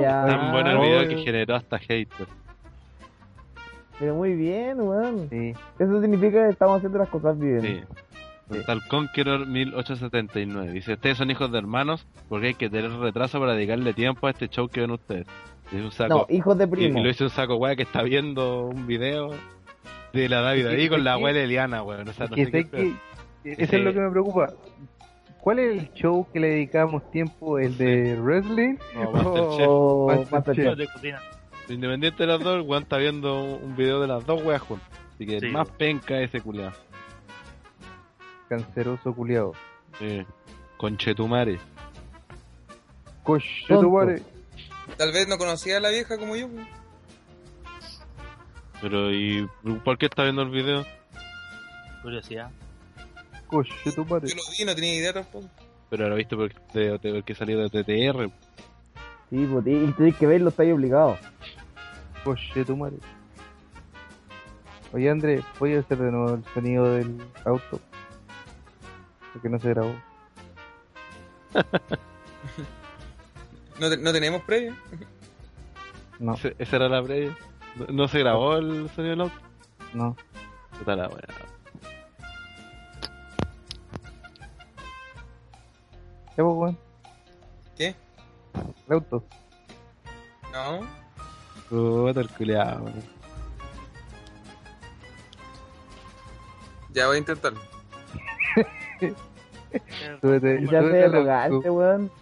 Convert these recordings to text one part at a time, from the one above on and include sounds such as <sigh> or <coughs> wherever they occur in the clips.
Ya. Tan bueno el video que generó hasta haters. Pero muy bien, weón. Sí. Eso significa que estamos haciendo las cosas bien. Sí. Está el Conqueror 1879. Dice, ustedes son hijos de hermanos porque hay que tener retraso para dedicarle tiempo a este show que ven ustedes. Es un saco, No, hijos de y, y primo. lo hizo un saco weá que está viendo un video de la David ahí con la abuela Eliana, weón. O sea, no sé qué- que eso es lo que me preocupa. ¿Cuál es el show que le dedicamos tiempo? ¿El de wrestling? No, Masterchef. O Masterchef. Masterchef. de cocina. Independiente de las dos, el weón está viendo un video de las dos weas juntas. Así que Sí. más penca ese culiado. Canceroso culiado. Sí. Conchetumare. Coche Tonto. tu madre. Tal vez no conocía a la vieja como yo. pues. Pero, ¿y por qué está viendo el video? Curiosidad. Coche tu madre. Yo lo vi, no tenía idea tampoco. Pero lo viste porque, de- de- porque salió de TTR. Sí, pues, y tienes que verlo, está ahí obligado. Coche tu madre. Oye, André, voy a hacer de nuevo el sonido del auto. Porque no se grabó. <laughs> No, te- no tenemos previo. No, esa era la previa. ¿No, no se grabó el sonido del auto? no. Puta la wea. ¿Qué pues, weón? ¿Qué? El auto. No. Puta el culiao. weón. Ya voy a intentarlo. <laughs> Súbete, Ya arrogante, auto. weón.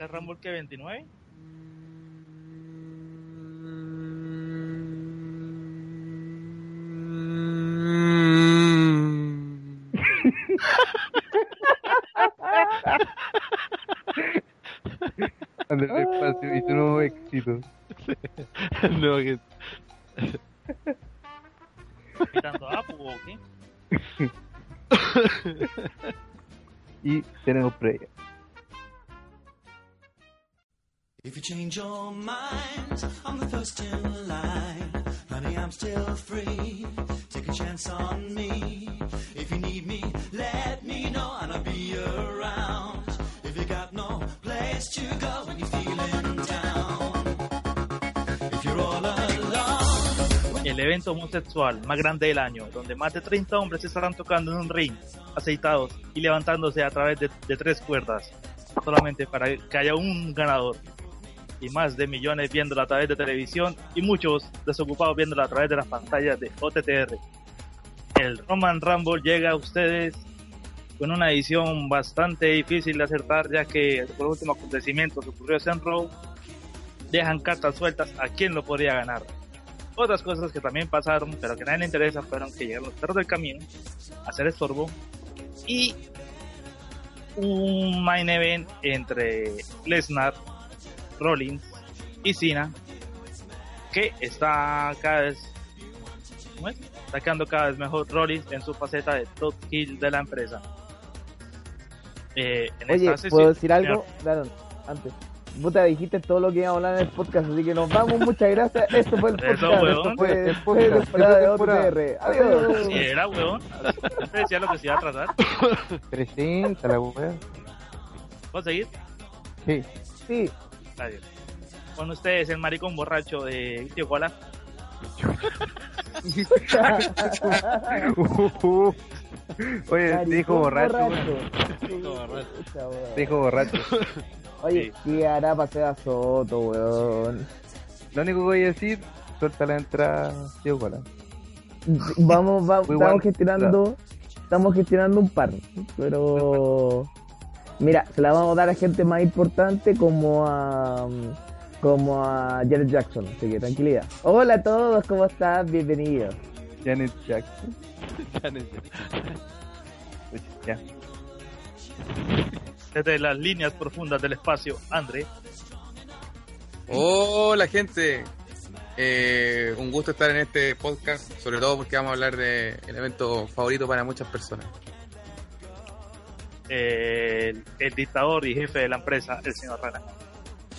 ¿El Rumble que 29? <laughs> <laughs> André despacio y tu nuevo éxito. <laughs> no, que... ¿Quitando a Apu o qué? <laughs> Y tenemos previa. If you change your mind, I'm the first in line. Honey, I'm still free. Take a chance on me. If you need me, let me know and I'll be around. If you got no place to go when you're feeling down. If you're all alone. El evento homosexual más grande del año, donde más de 30 hombres estarán tocando en un ring, aceitados y levantándose a través de, de tres cuerdas, solamente para que haya un ganador. Y más de millones viéndolo a través de televisión y muchos desocupados viéndolo a través de las pantallas de OTTR. El Roman Rumble llega a ustedes con una edición bastante difícil de acertar, ya que por último acontecimiento que ocurrió en Raw, dejan cartas sueltas a quién lo podría ganar. Otras cosas que también pasaron, pero que a nadie le interesa, fueron que llegaron los perros del camino hacer estorbo y un main event entre Lesnar, Rollins y Cena que está cada vez ¿cómo es? está quedando cada vez mejor Rollins en su faceta de top heel de la empresa. Eh, en Oye, esta sesión- ¿puedo decir algo? Claro, antes. Puta, dijiste todo lo que iba a hablar en el podcast, así que nos vamos, muchas gracias. Esto fue el Eso, podcast. weón. Esto fue, El fue podcast. temporada de. OTR. Adiós. Sí, era huevón. Siempre decía lo que se iba a tratar. Presenta la weá. ¿Puedo seguir? Sí. Sí, Adiós. Con ustedes el maricón borracho de Tío Cola. <laughs> Oye, Maricón te dijo borracho, borracho. Dijo borracho. Oye, ¿qué hará para ser a Soto, weón? Lo único que voy a decir, suelta la entrada, tío Cola. Vamos, va- Muy estamos gestionando, estamos gestionando un par, pero mira, se la vamos a dar a gente más importante como a como a Janet Jackson, así que tranquilidad. Hola a todos, ¿cómo están? Bienvenidos. Janet Jackson. <laughs> Sé. Pues, Ya. Desde las líneas profundas del espacio, André. Hola gente, Eh, un gusto estar en este podcast, sobre todo porque vamos a hablar de el evento favorito para muchas personas. El, el dictador y jefe de la empresa, el señor Rana.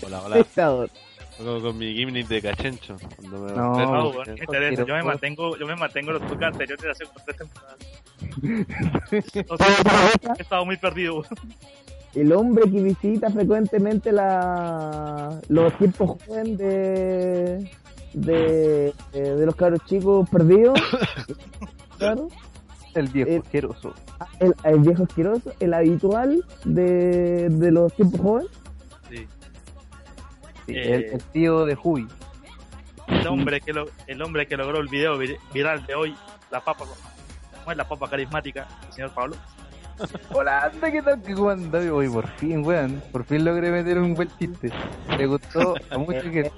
Hola, hola. Dictador. Con, con mi gimmick de cachencho. Cuando me No, Ah, no, bueno, me interesa. Yo me mantengo, yo me mantengo en los podcasts anteriores de hace como tres temporadas. O <laughs> sea, he estado muy perdido. el hombre que visita frecuentemente la, los tiempos jóvenes de, de, de los cabros chicos perdidos. <laughs> claro. El viejo Eh, asqueroso. El, el viejo asqueroso, el habitual de, de los tiempos jóvenes. Sí. Sí, eh, el, el tío de Hubi. El hombre que lo, el hombre que logró el video vir- viral de hoy, la papa, ¿cómo es la papa carismática, el señor Pablo? <laughs> Hola, anda, ¿qué tal? ¿Cómo anda? Hoy por fin, weón. Por fin logré meter un buen chiste. Le gustó a mucha gente.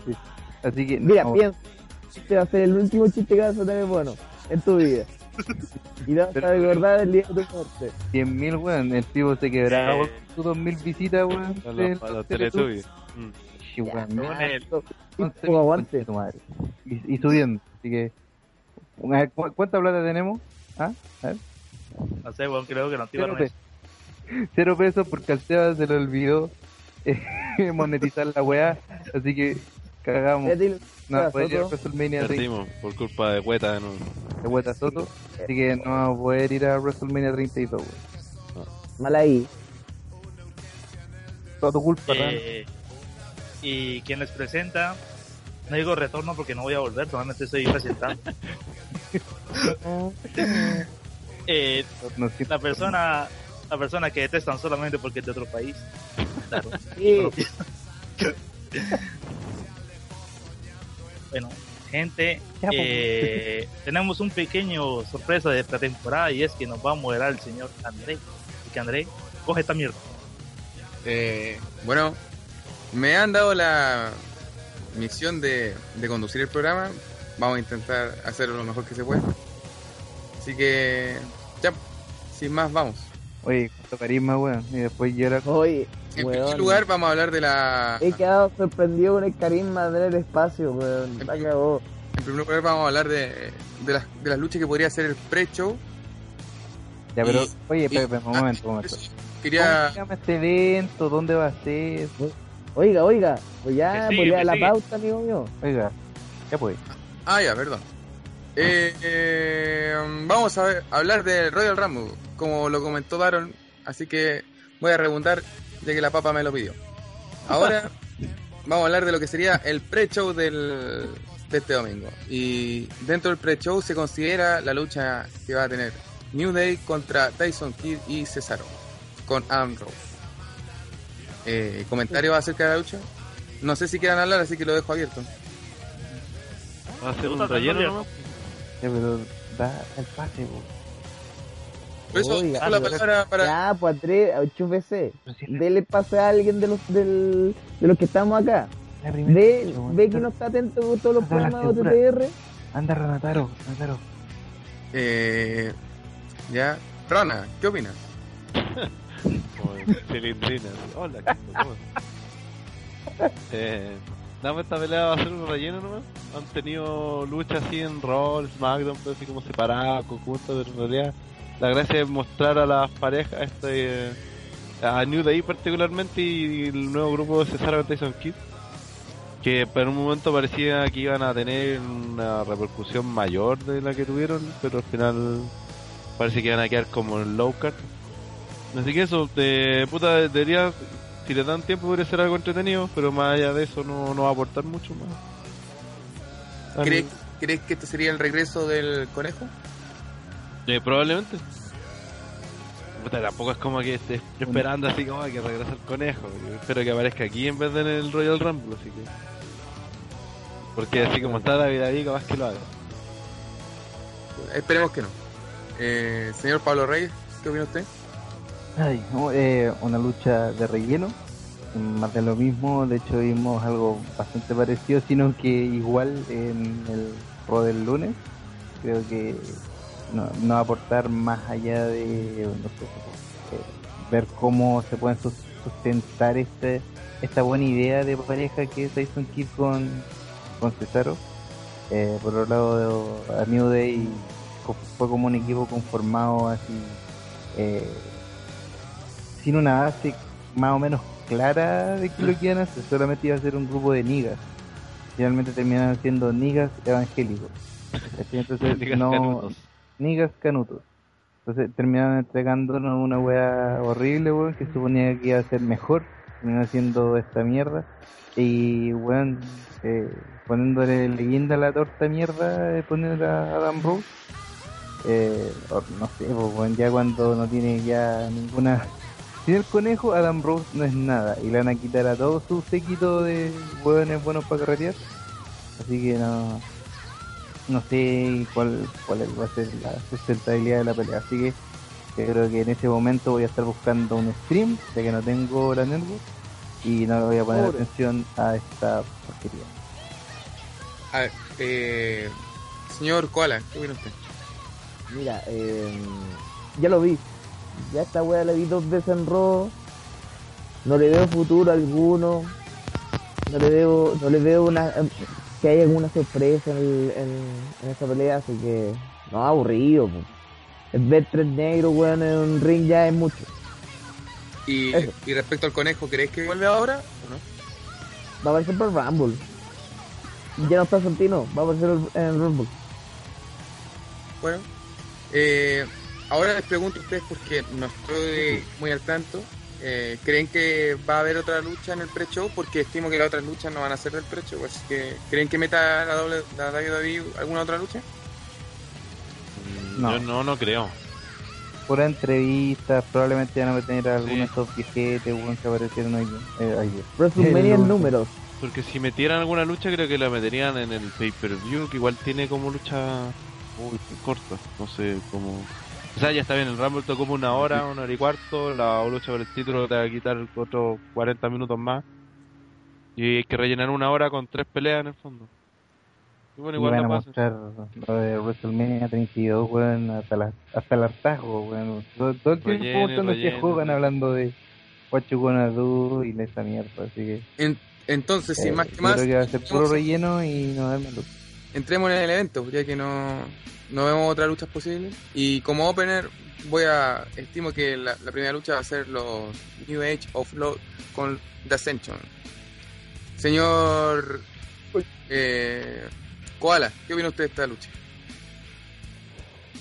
Así que, Mira, no, piensa, este va a ser el último chiste que vas a tener bueno en tu vida. Y te vas a recordar el día de tu muerte. 100.000, weón. El tipo se quebraba por sus 2.000 visitas, weón. Para del- los, para los Teletubbies. Mm. Sí, weón, Con aguante. tu madre. Y, y subiendo. Así que, a ¿cu- ¿cuánta plata tenemos? ¿Ah? A ver. No sé, weón, creo que Cero, activaron pe- eso. cero pesos porque al Seba se le olvidó eh, <laughs> monetizar la weá. Así que cagamos. No, puede ir a. WrestleMania 30 Perdimos por culpa de Hueta. No, de Hueta Soto. Así que no vamos a poder ir a WrestleMania 32, weón. Mal ahí. Toda tu culpa. Eh, y quien les presenta, no digo retorno porque no voy a volver, solamente estoy presentando. <laughs> Eh, No la persona la persona que detestan solamente porque es de otro país. Claro. Sí. <laughs> Bueno, gente, pues. eh, <laughs> tenemos un pequeño sorpresa de pretemporada y es que nos va a moderar el señor André. Así que André, coge esta mierda. Eh, bueno, me han dado la misión de, de conducir el programa. Vamos a intentar hacerlo lo mejor que se pueda. Así que, ya, sin más, vamos. Oye, cuánto carisma, weón. Y después llora. Oye, En weón. primer lugar, vamos a hablar de la. He quedado sorprendido con el carisma del espacio, weón. La cagó. En primer lugar, vamos a hablar de, de, las, de las luchas que podría ser el pre-show. Ya, pero, Y- oye, y- un ah, momento, un momento. Quería. ¿Cómo se llama este evento? ¿Dónde va a ser? Oiga, oiga, pues ya, Que sigue, pues ya la sigue. pauta, amigo mío. Oiga, ya pues. Ah, ya, perdón. Eh, eh, vamos a ver- hablar del Royal Rumble, como lo comentó Daron, así que voy a rebundar ya que la papa me lo pidió. Ahora vamos a hablar de lo que sería el pre-show del, de este domingo. Y dentro del pre-show se considera la lucha que va a tener New Day contra Tyson Kidd y Cesaro, con Adam Rose. Eh, ¿Comentarios acerca de la lucha? No sé si quieran hablar, así que lo dejo abierto. Va a ser un relleno nomás. Ya, da el pase, po. Eso, Oiga, la palabra para... Ya, pues Andrés, la, Dele pase a alguien de los del, de los que estamos acá. la primera Ve, ve que no está atento con todos los programas de. OTTR. Anda, Renataro, Renataro. Eh, ya. Rona, ¿qué opinas? Cilindrina. Hola. ¿Cómo estás? eh, Nada, esta pelea va a ser un relleno nomás. Han tenido luchas así en Raw, SmackDown, pero así como separadas, conjuntas, pero en realidad la gracia es mostrar a las parejas, este, eh, a New Day particularmente y el nuevo grupo de Cesaro Tyson Kidd, que por un momento parecía que iban a tener una repercusión mayor de la que tuvieron, pero al final parece que iban a quedar como en low card. Así que eso, de puta, debería, si le dan tiempo, podría ser algo entretenido, pero más allá de eso no, no va a aportar mucho más. ¿Crees, ¿Crees que este sería el regreso del conejo? Eh, probablemente. Puta, tampoco es como que esté esperando así como que regrese el conejo. Yo espero que aparezca aquí en vez de en el Royal Rumble, así que. Porque así como está David ahí, capaz que lo haga. Esperemos que no. Eh, señor Pablo Reyes, ¿qué opina usted? Ay, no, eh, una lucha de relleno, más de lo mismo, de hecho vimos algo bastante parecido, sino que igual en el Raw del lunes, creo que no, no aportar más allá de no sé, eh, ver cómo se pueden sus- sustentar este, esta buena idea de pareja que es Tyson Kidd con, con Cesaro. Eh, por otro lado, a New Day fue como un equipo conformado así. eh, sin una base más o menos clara de que lo que iban a hacer, solamente iba a ser un grupo de nigas. Finalmente terminaron siendo nigas evangélicos. <laughs> Entonces, no, nigas canutos. Entonces terminaron entregándonos una weá horrible, weón, que suponía que iba a ser mejor. Terminó siendo esta mierda. Y, weón, eh, poniéndole leyenda a la torta mierda de poner a Adam Rose. Eh, no sé, pues, weón, ya cuando no tiene ya ninguna... <laughs> Sin el conejo, Adam Rose no es nada. Y le van a quitar a todo su séquito de weones buenos para carretear. Así que no no sé cuál, cuál va a ser la sustentabilidad de la pelea. Así que yo creo que en ese momento voy a estar buscando un stream, ya que no tengo la network, y no voy a poner Pobre. atención a esta porquería. A ver, eh, señor Koala, ¿qué opina usted? Mira, eh, ya lo vi. Ya esta wea la vi dos veces en Raw. No le veo futuro alguno. No le veo, no le veo una, eh, que haya alguna sorpresa en, el- en, en esta pelea, así que no aburrido. po. El ver tres negros, weón, en un ring ya es mucho. Y, y respecto al conejo, ¿crees que vuelve ahora o no? Va a aparecer por Rumble. Ya no está Santino, va a aparecer en el Rumble. Bueno, eh, ahora les pregunto a ustedes porque no estoy muy al tanto. Eh, ¿Creen que va a haber otra lucha en el pre-show? Porque estimo que las otras luchas no van a ser del pre-show. Así que, ¿creen que meta la, doble, la WWE alguna otra lucha? No. Yo no, no creo. Pura entrevista, probablemente van a tener algunos Sí. viejetes weón, que aparecieron hoy. Eh, ayer. WrestleMania en números. Porque si metieran alguna lucha, creo que la meterían en el pay-per-view, que igual tiene como lucha muy corta. No sé cómo. O sea, ya está bien, el Rumble tocó como una hora, una hora y cuarto. La lucha por el título te va a quitar otros 40 minutos más. Y hay que rellenar una hora con tres peleas en el fondo. Y bueno, Y igual van a la pasa. mostrar lo de WrestleMania 32, weón, hasta, la, hasta el hartazgo, weón. Todo, todo el tiempo mostrando van sí. hablando de What You Gonna Do y de esa mierda, así que... En- entonces, eh, sin más que más, creo que va a ser puro relleno y no darme luz. Entremos en el evento, ya que no, no vemos otras luchas posibles. Y como opener, voy a estimo que la, la primera lucha va a ser los New Age of Love con The Ascension. Señor eh, Koala, ¿qué opina usted de esta lucha?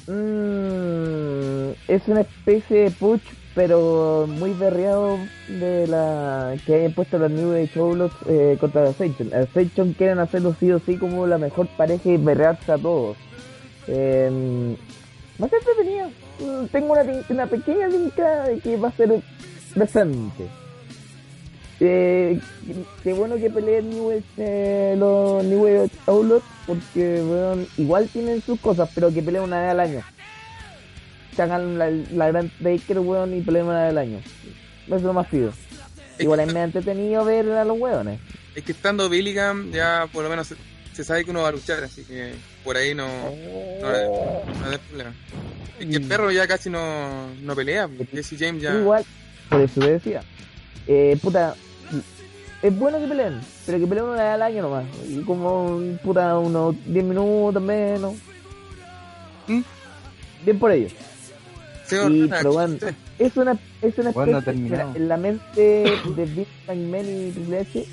Mm, es una especie de push, pero muy berreado de la que hayan puesto los New Age Outlaws eh, contra Ascension. Ascension quieren hacerlo sí o sí como la mejor pareja y berrearse a todos. Eh, va a ser entretenido. Tengo una, pequeña tinca de que va a ser decente. Eh, qué bueno que peleen New Age, eh, los New Age Outlaws porque igual tienen sus cosas, pero que peleen una vez al año. Que hagan la, la gran Baker, weón, y vez al año. Eso es lo más pido. Es Igual que- es me entretenido ver a los weones. Es que estando Billingham ya por lo menos se, se sabe que uno va a luchar, así que por ahí no, no, no hay problema. Es que el perro ya casi no, no pelea, Jesse James ya... Igual, por eso te decía. Eh, puta, es bueno que peleen, pero que peleen una vez al año nomás. Y como, puta, unos 10 minutos menos. ¿Mm? Bien por ellos. Rana, pero bueno, es una, es una Bueno, especie- en la mente de Vince McMahon y Triple H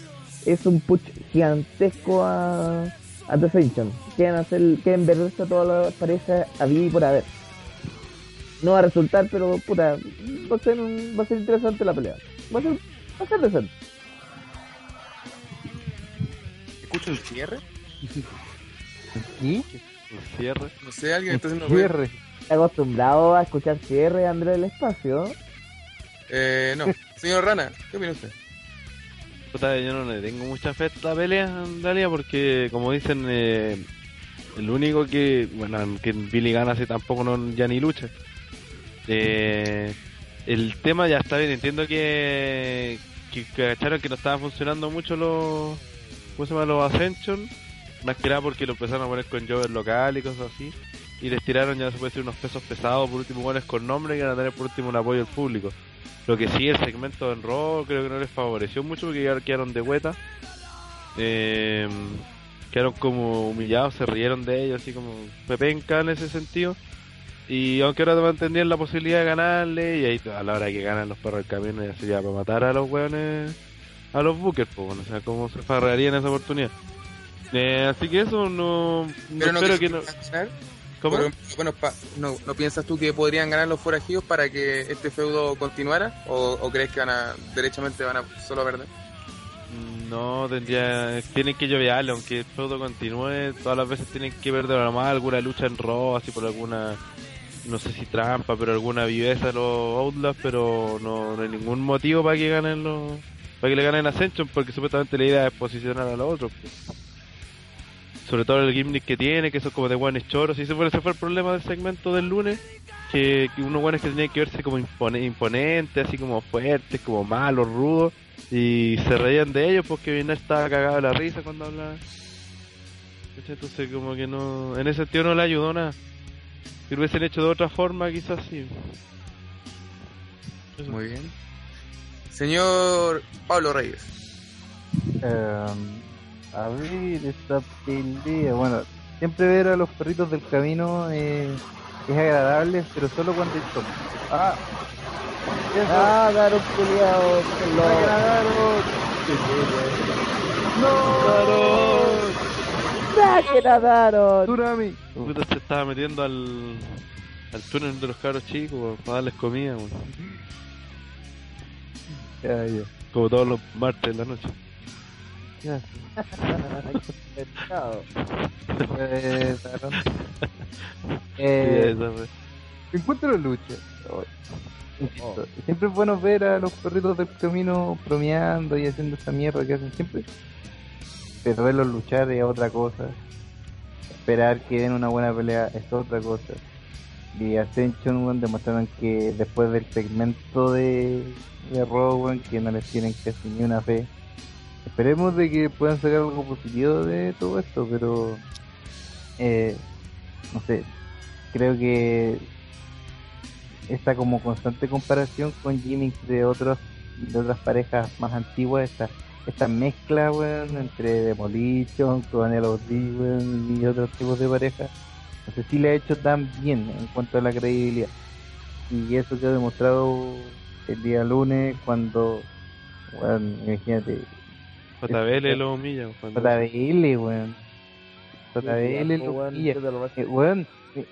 es un push gigantesco a, a The Ascension. Quieren hacer, quieren verse a todas las parejas a y por haber. No va a resultar, pero puta, va a ser, un- va a ser interesante la pelea. Va a ser, va a ser decente. ¿Escucho el cierre? ¿Y? El cierre. No sé, alguien entonces no puede... Cierre. Acostumbrado a escuchar cierre André del Espacio. Eh, no. <laughs> Señor Rana, ¿qué opina usted? Puta, yo no le tengo mucha fe a esta pelea en realidad porque como dicen eh, el único que bueno que Billy gana así tampoco no ya ni lucha Eh, el tema ya está bien entiendo que que, que que no estaban funcionando mucho los ¿cómo se llama? los Ascension más que nada porque lo empezaron a poner con Jover local y cosas así y les tiraron ya se puede decir unos pesos pesados por último goles con nombre y van a tener por último un apoyo del público lo que sí, el segmento en Raw creo que no les favoreció mucho porque ya quedaron de vuelta. Eh, quedaron como humillados, se rieron de ellos, así como pepenca en ese sentido. Y aunque ahora mantendrían la posibilidad de ganarle, y ahí a la hora que ganan los perros del camino ya sería para matar a los weones, a los buques, pues bueno, o sea, cómo se farrearían esa oportunidad. Eh, así que eso no, no Pero no espero que no. ganar. Bueno, pa- no, ¿no piensas tú que podrían ganar los forajidos para que este feudo continuara? ¿O, o crees que van a, derechamente van a solo perder? No, tendría, tienen que lloviarle, aunque el feudo continúe, todas las veces tienen que ver de normal alguna lucha en Raw, así por alguna, no sé si trampa, pero alguna viveza a los Outlaws, pero no, no hay ningún motivo para que ganen los, para que le ganen Ascension, porque supuestamente la idea es posicionar a los otros. pues. Sobre todo el gimmick que tiene, que son como de guanes choros, y ese fue, ese fue el problema del segmento del lunes, que, que unos guanes que tenían que verse como impone- imponentes, así como fuertes, como malos, rudos, y se reían de ellos porque Vinay estaba cagado de la risa cuando hablaba. Entonces como que no, en ese sentido no le ayudó nada. Si lo hubiesen hecho de otra forma quizás sí. Eso. Muy bien. Señor Pablo Reyes. Em, a ver, esta pelea. Bueno, siempre ver a los perritos del camino eh, es agradable, pero solo cuando hay. Ah, eso. Ah, claro, culiao. Lo... agradaron. ¡Saquen a Daron! Tsunami. Puta, se estaba metiendo al, al túnel de los cabros chicos para darles comida, ya. como todos los martes de la noche. <laughs> Pues, Eh, encuentro lucha. Insisto, Siempre es bueno ver a los perritos del camino bromeando y haciendo esa mierda que hacen siempre. Pero verlos luchar es otra cosa. Esperar que den una buena pelea es otra cosa. Y Ascension weón, demostraron que después del segmento de, de weón, que no les tienen casi ni una fe. Esperemos de que puedan sacar algo positivo de todo esto, pero eh, no sé, creo que esta como constante comparación con gimmicks de otros de otras parejas más antiguas, esta, esta mezcla weón, entre Demolition, con el y otros tipos de parejas, no sé si le ha hecho tan bien en cuanto a la credibilidad. Y eso quedó demostrado el día lunes cuando, weón, imagínate, JBL lo humilla. cuando- JBL, weón. JBL lo Weón, pilla. ¿qué te lo vas a- Eh, weón,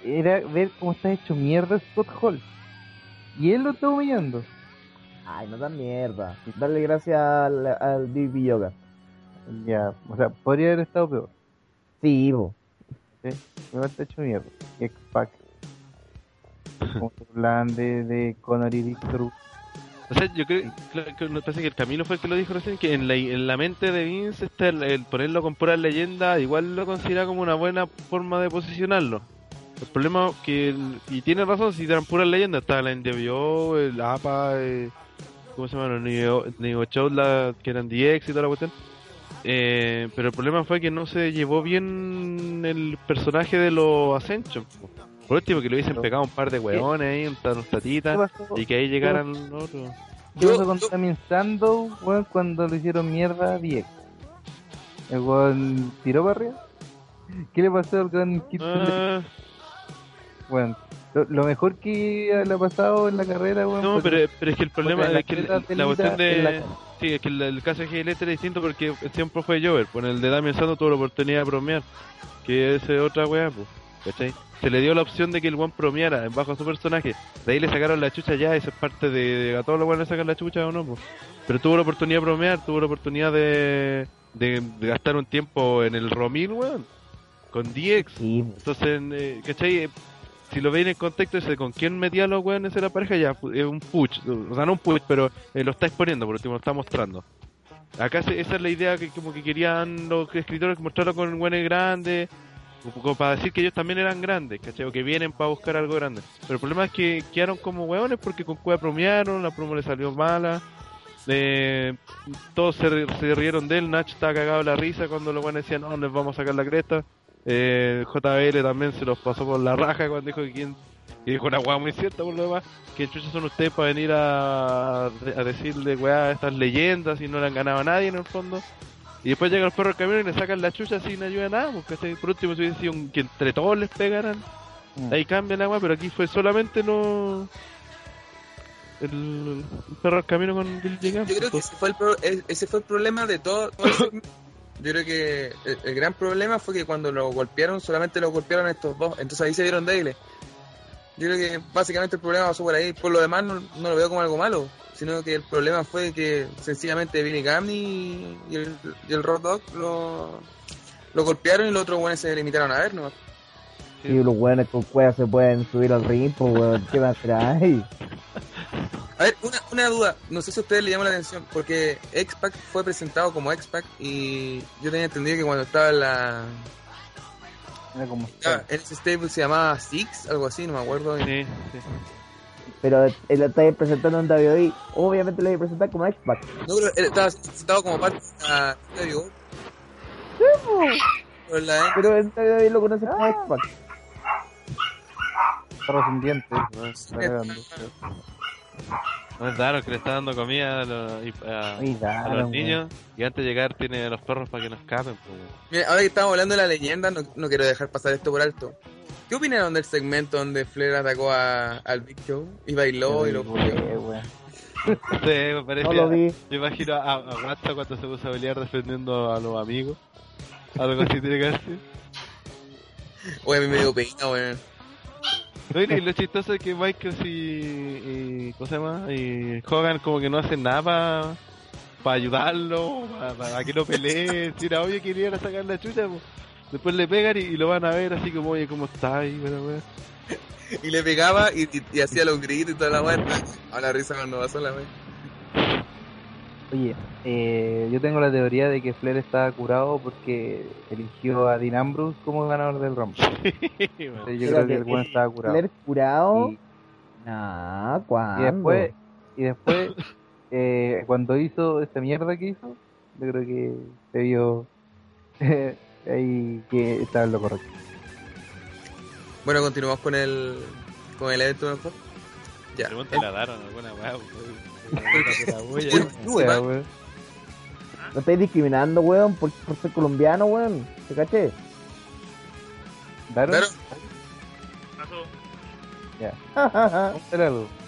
era ver cómo está hecho mierda Scott Hall. Y él lo está humillando. Ay, no tan mierda. Darle gracias al, al BB Yoga. Ya, o sea, podría haber estado peor. Sí, bo. Igual está hecho mierda. X-Pac. <laughs> Como se hablan de, de Conor y Victor. O sea, yo creo que me parece que el camino fue el que lo dijo recién, que en la, en la mente de Vince está el, el ponerlo con puras leyendas, igual lo considera como una buena forma de posicionarlo. El problema que, y tiene razón, si eran puras leyendas, estaba la NWO, el APA, eh, ¿cómo se llama? Los Neo, Neo Show, la- que eran DX y toda la cuestión. Eh, pero el problema fue que no se llevó bien el personaje de los Ascension. po. Por último, que le hubiesen pegado un par de hueones ahí, un, unos ¿Qué tatitas, y que ahí llegaran los otros. ¿Qué pasó con Damien Sandow, weón, cuando le hicieron mierda a DX? ¿El weón tiró para arriba? ¿Qué le pasó al gran Kid Ah, Bueno, lo, lo mejor que le ha pasado en la carrera, weón. no, pero, pero es que el problema es que la, cuestión la de. Sí, es que el, el caso de GLT era distinto porque siempre fue Jover. Pues en el de Damian Santos tuvo la oportunidad de bromear. Que es otra weá, pues. ¿Cachai? Se le dio la opción de que el one bromeara bajo su personaje. De ahí le sacaron la chucha ya, eso es parte de, de a todos los buenos le sacan la chucha o no, pues. Pero tuvo la oportunidad de bromear, tuvo la oportunidad de, de, de gastar un tiempo en el Romil, weón. Con DX. Sí. Entonces, eh, ¿cachai? Eh, Si lo veis en el contexto ese, con quién metía a los weones en la pareja, ya es un push. O sea, no un push, pero eh, lo está exponiendo, por último, lo está mostrando. Acá se- esa es la idea que como que querían los escritores mostrarlo con weones grandes, como- para decir que ellos también eran grandes, ¿cachai? O que vienen para buscar algo grande. Pero el problema es que quedaron como weones porque con Cueva bromearon, la promo le salió mala. Eh, todos se, ri- se rieron de él, Nach estaba cagado la risa cuando los weones decían, no, les vamos a sacar la cresta. Eh, JBL también se los pasó por la raja cuando dijo que quien dijo una weá muy cierta por lo demás, que chuchas son ustedes para venir a, a decirle weá a estas leyendas y no le han ganado a nadie en el fondo. Y después llega el perro del camión y le sacan la chucha sin ayuda a nada, porque ¿cachai? por último si hubiese sido un- que entre todos les pegaran, Mm. ahí cambia la weá, pero aquí fue solamente no el, el perro del camino con Bill Jagan, Yo creo que pues. ese fue el, pro- e- ese fue el problema de todo, todo el <coughs> Yo creo que el, el gran problema fue que cuando lo golpearon, solamente lo golpearon estos dos. Entonces ahí se vieron débiles. Yo creo que básicamente el problema pasó por ahí. Por lo demás, no, no lo veo como algo malo. Sino que el problema fue que sencillamente Vinny Gamney y el, y el Road Dogg lo, lo golpearon y los otros buenos se limitaron a ver, ¿no? Y los weones con cuevas se pueden subir al ring, pues weón, ¿qué más trae? A ver, una, una duda, no sé si a ustedes le llamó la atención, porque X-Pac fue presentado como X-Pac y yo tenía entendido que cuando estaba en la Ah, en ese stable se llamaba Six, algo así, no me acuerdo. Sí, sí. Pero él lo está presentando en WWE, obviamente lo voy a presentar como X-Pac. No, pero él estaba citado como parte de la WWE. Pero en la- Pero en WWE lo conocen como X-Pac. Perro sin dientes. No, Está cagando. no es raro que le está dando comida a los, a- Ay, a dale, los niños y antes de llegar tiene a los perros para que no escapen. pues. Mira, ahora que estamos hablando de la leyenda, no, no quiero dejar pasar esto por alto. ¿Qué opinaron del segmento donde Flair atacó a, al Big Show y bailó y lo güey. Sí, me parecía. No lo vi. Yo imagino a, a cuando se puso a pelear defendiendo a los amigos. Algo así tiene que hacer. Oye, a mí me dio pena, weón. No, y lo chistoso es que Michaels y, y. ¿Cómo se llama? Y Hogan como que no hacen nada para ayudarlo, para que no pelee. Si era obvio que a sacar la chucha, pues. Después le pegan y, y lo van a ver así como, oye, ¿cómo está ahí? Y le pegaba y, y- y hacía los gritos y toda la weón. A la risa cuando pasó la weón. Oye, eh, yo tengo la teoría de que Flair estaba curado porque eligió a Dean Ambrose como ganador del Rumble. <laughs> Bueno. Yo creo que el buen estaba curado. ¿Flair curado? Y, Nah, ¿cuándo? y después, y después <laughs> eh, cuando hizo esta mierda que hizo, yo creo que se vio <laughs> ahí que estaba en lo correcto. Bueno, continuamos con el, con el evento mejor. Ya. Pregúntale a Daron alguna weá. Lo <laughs> estáis discriminando, weón, por, por ser colombiano, weón. ¿Te caché? ¿Daron? Pasó. Ya. <laughs>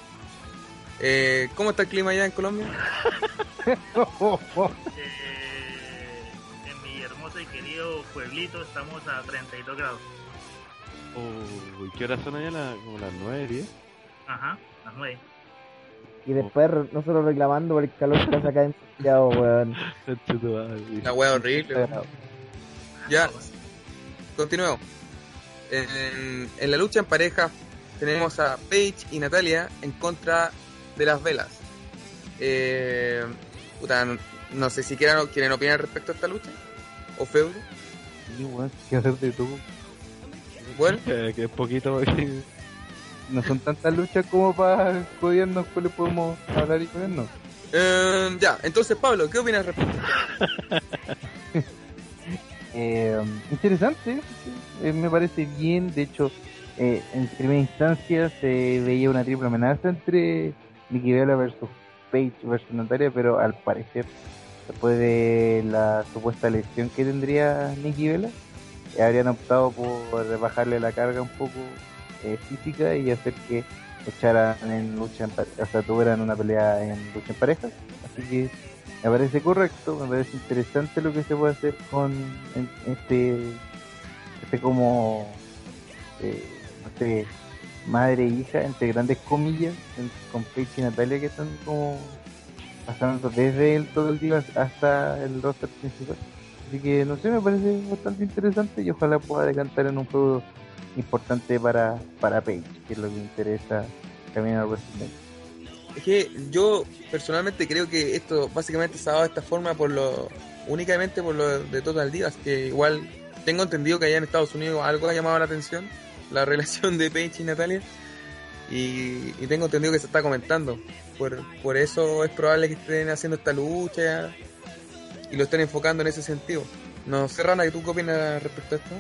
Eh, ¿Cómo está el clima allá en Colombia? <laughs> querido pueblito estamos a 32 grados. Uy, ¿qué horas son allá? La- como las 9, 10. Ajá, las 9. Y después re- nosotros reclamando por el calor que hace acá en Santiago, weón. <laughs> La wea horrible. weón. Ya, continuemos. En, en la lucha en pareja tenemos a Paige y Natalia en contra de las velas. Eh, puta, no, no sé si quieran, quieren opinar respecto a esta lucha. ¿O feudo? Sí, weón, ¿Qué hacerte tú? Bueno, que, que es poquito. porque- <laughs> No son tantas luchas como para jodernos, pues le podemos hablar y jodernos. eh, ya, entonces Pablo, ¿qué opinas respecto? <laughs> Eh, interesante, eh, me parece bien. De hecho, eh, en primera instancia se veía una triple amenaza entre Nikki Bella versus Paige versus Natalia, pero al parecer, después de la supuesta lesión que tendría Nikki Bella, eh, habrían optado por bajarle la carga un poco eh, física y hacer que echaran en lucha en o sea, tuvieran una pelea en lucha en pareja. Así que me parece correcto, me parece interesante lo que se puede hacer con este, este como, eh, sé, madre e hija, entre grandes comillas, con Paige y Natalia que están como pasando desde el todo el día hasta el roster principal. Así que no sé, me parece bastante interesante y ojalá pueda decantar en un juego importante para, para Paige, que es lo que interesa también al WrestleMania. Es que yo personalmente creo que esto básicamente se ha dado de esta forma por lo únicamente por lo de Total Divas, que igual tengo entendido que allá en Estados Unidos algo ha llamado la atención, la <laughs> relación de Paige y Natalia, y, y tengo entendido que se está comentando. Por, por eso es probable que estén haciendo esta lucha y lo estén enfocando en ese sentido. No sé, Rana, ¿tú qué opinas respecto a esto?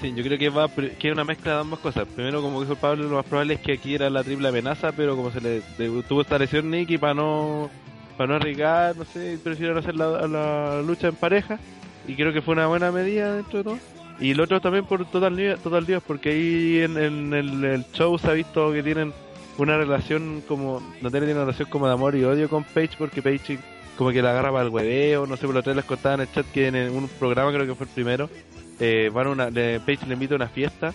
Sí, yo creo que va que es una mezcla de ambas cosas. Primero, como dijo Pablo, lo más probable es que aquí era la triple amenaza, pero como se le tuvo esta lesión Nicky para no para no arriesgar, no sé, prefirieron hacer la, la lucha en pareja y creo que fue una buena medida dentro de todo. Y el otro también por Total Divas, Total Divas porque ahí en, en el, el show se ha visto que tienen una relación como Natalia tiene una relación como de amor y odio con Paige porque Paige como que la agarra para el hueveo, no sé, por lo otro les contaba en el chat que en un programa, creo que fue el primero, eh, van una, le, Paige le invita a una fiesta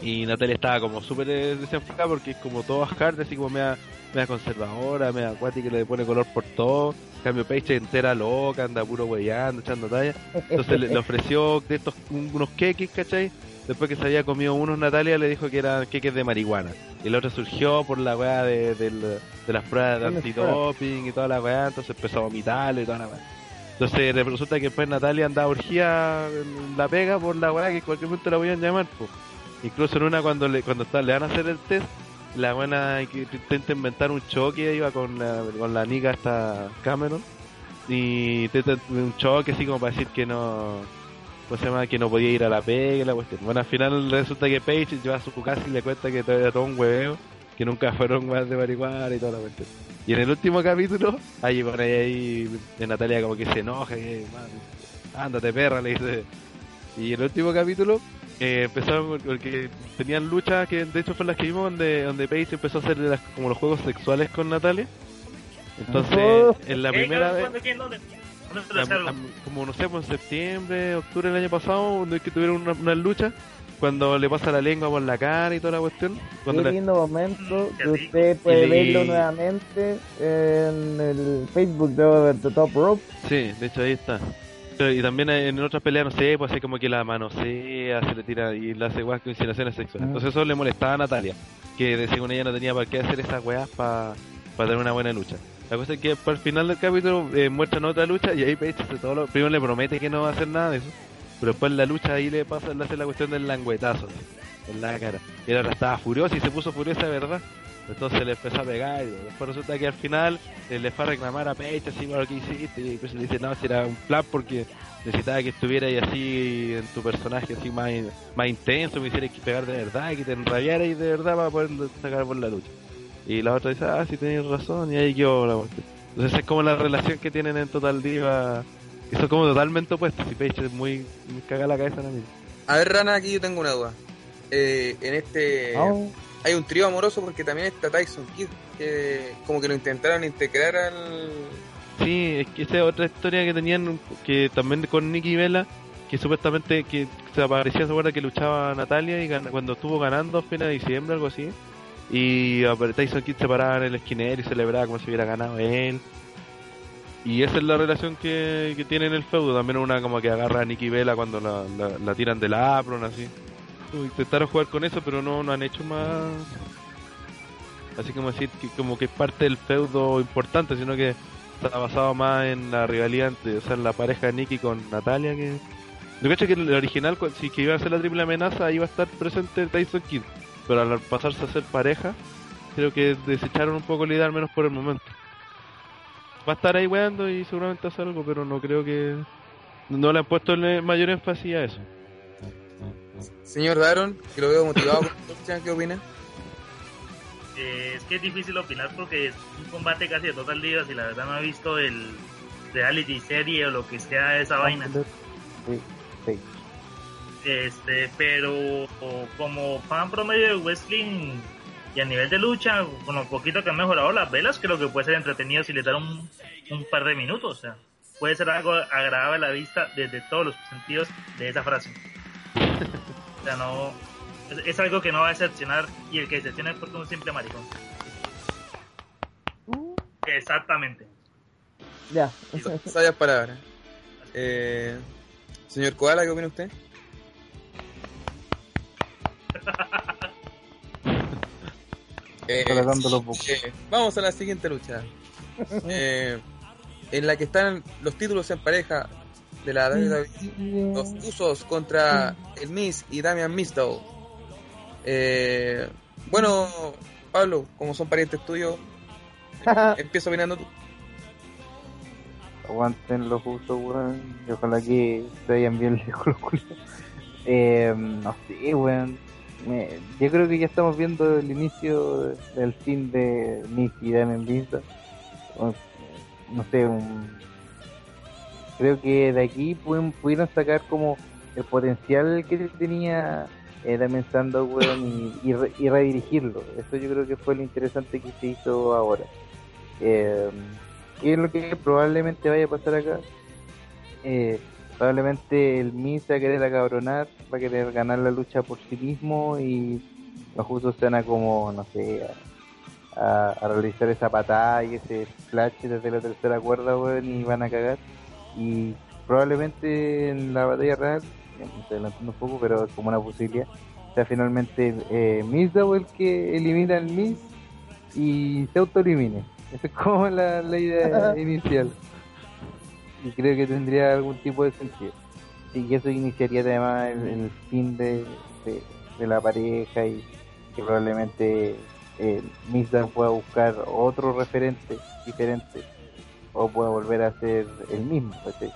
y Natalia estaba como súper eh, desenfocada porque es como todo hard, así como media, media conservadora, media acuática, le pone color por todo. Cambio, Paige entera loca, anda puro huellando, echando talla. Entonces le, le ofreció de estos un- unos queques, ¿cachai? Después que se había comido unos, Natalia le dijo que eran queques de marihuana. Y el otro surgió por la weá de, de las pruebas de ¿Dónde antidoping y toda la weá, entonces empezó a vomitar y toda la weá. Entonces re- resulta que después Natalia andaba urgía en la pega por la weá que en cualquier momento la podían llamar, pues. Incluso en una cuando le, cuando está, le van a hacer el test, la buena intenta inventar un choque, iba con la, con la nica hasta Cameron, y un choque así como para decir que no, ¿cómo se llama? Que no podía ir a la pega la cuestión. Bueno, al final resulta que Paige lleva a su casa y le cuenta que todo era todo un hueveo, que nunca fueron más de marihuana y toda la cuestión. Y en el último capítulo, ahí por ahí, ahí Natalia como que se enoja, que "Man, ándate perra, le dice. Y el último capítulo eh, empezaron porque tenían luchas que de hecho fue las que vimos donde, donde Paige empezó a hacer las- como los juegos sexuales con Natalia. Entonces, Oh. en la primera vez, ¿Cuándo? ¿Quién? ¿Dónde? ¿Dónde te lo la- la- como no sé, pues en septiembre, octubre del año pasado, donde que tuvieron una, una lucha, cuando le pasa la lengua por la cara y toda la cuestión. Cuando Qué le- lindo momento Qué que usted puede Y- verlo nuevamente en el Facebook de The Top Rope. Sí, de hecho ahí está. Y también en otras peleas, no sé, pues así como que la manosea, se le tira y le hace weas con insinuaciones sexuales. Entonces eso le molestaba a Natalia, que según ella no tenía por qué hacer esas weas para tener una buena lucha. La cosa es que para el final del capítulo eh, muestran otra lucha y ahí Paige hace todo lo... Primero le promete que no va a hacer nada de eso, pero después en la lucha ahí le pasa, le hace la cuestión del languetazo en la cara. Y la otra estaba furiosa y se puso furiosa de verdad. Entonces le empezó a pegar y después resulta que al final eh, le fue a reclamar a Paige así por lo que hiciste y pues le dice no, si era un plan porque necesitaba que estuviera ahí así en tu personaje así más, más intenso, me hiciera que pegar de verdad, que te enrabiara y de verdad para poder sacar por la lucha. Y la otra dice, ah, sí tenías razón, y ahí yo la cuestión. Entonces esa es como la relación que tienen en Total Diva, que son como totalmente opuestos, y Paige es muy, muy cagada la cabeza también. A ver, Rana, aquí yo tengo una duda. Eh, en este Oh, hay un trío amoroso porque también está Tyson Kidd, que como que lo intentaron integrar al... Sí, es que esa es otra historia que tenían, que también con Nicky Vela, que supuestamente que se aparecía, se acuerda que luchaba Natalia y cuando estuvo ganando a fin de diciembre, algo así. Y Tyson Kidd se paraba en el esquinero y celebraba como si hubiera ganado él. Y esa es la relación que, que tiene en el feudo. También una como que agarra a Nicky Vela cuando la, la, la tiran del apron, así. Intentaron jugar con eso, pero no, no han hecho más. Así como decir que como que es parte del feudo importante, sino que está basado más en la rivalidad entre, o sea, en la pareja de Nicky con Natalia que yo cacho que el original si que iba a ser la triple amenaza iba a estar presente Tyson Kidd pero al pasarse a ser pareja creo que desecharon un poco la idea al menos por el momento va a estar ahí weando y seguramente hace algo pero no creo que no le han puesto el mayor énfasis a eso Señor Daron, que lo veo motivado ¿qué opina? Eh, es que es difícil opinar porque es un combate casi de total divas y la verdad no he visto el reality serie o lo que sea de esa vaina. Sí, sí. Este, pero como fan promedio de wrestling y a nivel de lucha, con lo poquito que han mejorado las velas, creo que puede ser entretenido si le dan un, un par de minutos. O sea, puede ser algo agradable a la vista desde todos los sentidos de esa frase. <laughs> O sea, no. Es, es algo que no va a decepcionar y el que decepciona es porque es un simple maricón. Exactamente. ya. <laughs> Sabias palabras. Eh, señor Koala, ¿qué opina usted? <laughs> Eh, eh, vamos a la siguiente lucha. <laughs> Eh, en la que están los títulos en pareja de la WWE. Los Usos contra el Miss y Damian Mistow. Eh, bueno, Pablo, como son parientes tuyos, <laughs> empiezo opinando tú. Aguanten los usos, weón. Y ojalá que se vayan bien <laughs> lejos los culos. Eh, no sé, weón. Me- yo creo que ya estamos viendo el inicio del fin de Nick y Damien Vincent. O, No sé, un- creo que de aquí pudieron, pudieron sacar como el potencial que tenía eh, Damien y, y, re- y redirigirlo. Eso yo creo que fue lo interesante que se hizo ahora. Eh, ¿qué es lo que probablemente vaya a pasar acá? Eh, probablemente el Miz va a querer acabronar, va a querer ganar la lucha por sí mismo y los justos se van a como, no sé, a, a- a realizar esa patada y ese flash desde la tercera cuerda, weón, y van a cagar. Y probablemente en la batalla real, me estoy adelantando un poco, pero es como una posibilidad, sea finalmente eh, Mizdow el que elimina al Miz y se autoelimine. <laughs> Esa es como la, la idea <laughs> inicial. Y creo que tendría algún tipo de sentido. Y eso iniciaría además el, el fin de, de, de la pareja y que probablemente eh, Mizdow pueda buscar otro referente diferente o pueda volver a ser el mismo,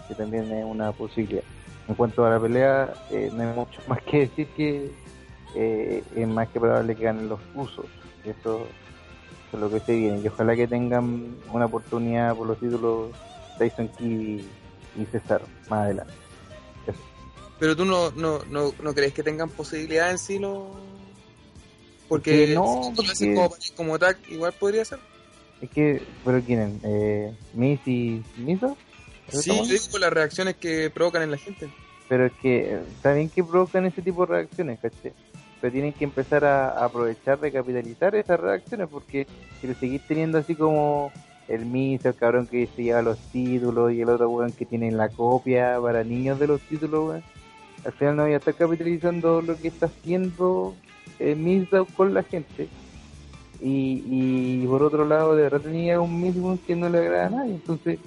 que también es una posibilidad. En cuanto a la pelea, eh, no hay mucho <laughs> más que decir que eh, es más que probable que ganen los usos. Eso es lo que se viene. Y ojalá que tengan una oportunidad por los títulos Tyson Kidd y, y César más adelante. Pero tú no, no, no, no crees que tengan posibilidad en sí los... Porque Que no, si lo como, como tag, igual podría ser. Es que, pero ¿quién? Eh, ¿Miz y Mizo? ¿Eso Sí, yo por las reacciones que provocan en la gente. Pero es que eh, bien que provocan ese tipo de reacciones, ¿cachai? Pero tienen que empezar a, a aprovechar de capitalizar esas reacciones porque si lo seguís teniendo así como el Miz, el cabrón que se lleva los títulos y el otro weón que tiene la copia para niños de los títulos, weón, al final no voy a estar capitalizando lo que está haciendo eh, Miz con la gente. Y, y por otro lado, de verdad tenía un mismo que no le agrada a nadie. Entonces,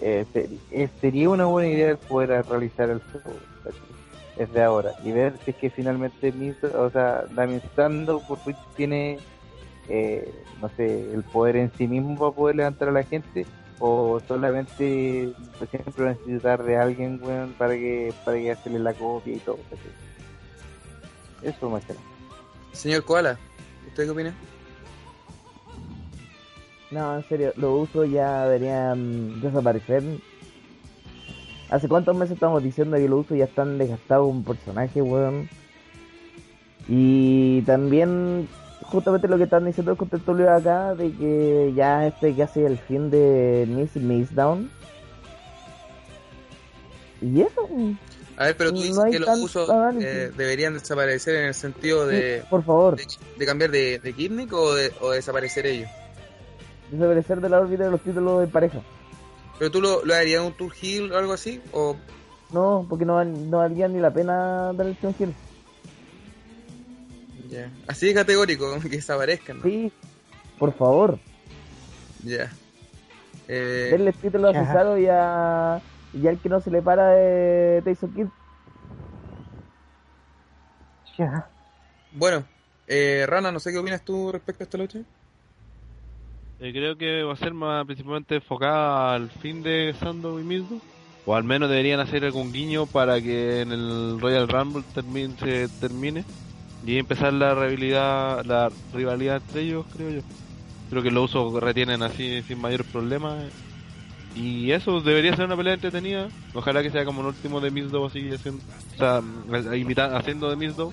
eh, eh, sería una buena idea poder realizar el ¿cachai? desde ahora y ver si es que finalmente o sea, Damien Sandow por Twitch tiene, eh, no sé, el poder en sí mismo para poder levantar a la gente o solamente por ejemplo necesitar de alguien weón, para que para que hacerle la copia y todo ¿cachai? eso más que nada. Señor Koala, ¿usted qué opina? No, en serio, los usos ya deberían desaparecer. ¿Hace cuántos meses estamos diciendo que los usos ya están desgastados un personaje, weón? Y también, justamente lo que están diciendo el contentorio acá, de que ya este casi el fin de Miss Miss Down. Y eso, A ver, pero tú dices que los usos eh, deberían desaparecer en el sentido de, por favor, de, de cambiar de, de gimmick o, de, o desaparecer ellos. Desaparecer de la órbita de los títulos de pareja. ¿Pero tú lo, lo harías un tour heel o algo así? ¿O No, porque no, no valía ni la pena dar el Heel. ya? Así de categórico, <laughs> que desaparezcan. ¿no? Sí, por favor. Ya. Eh, Denle el título a. Cesaro y a. Y al que no se le para de Tyson Kidd. Ya. bueno, eh, Rana, no sé qué opinas tú respecto a esta lucha. Eh, creo que va a ser más principalmente enfocada al fin de Sandow y Mizdo. O al menos deberían hacer algún guiño para que en el Royal Rumble termine, se termine. Y empezar la rivalidad, la rivalidad entre ellos, creo yo. Creo que los usos retienen así sin mayor problema. Y eso debería ser una pelea entretenida. Ojalá que sea como el último de Mizdo, así haciendo, o sea, imita- haciendo de Mizdo.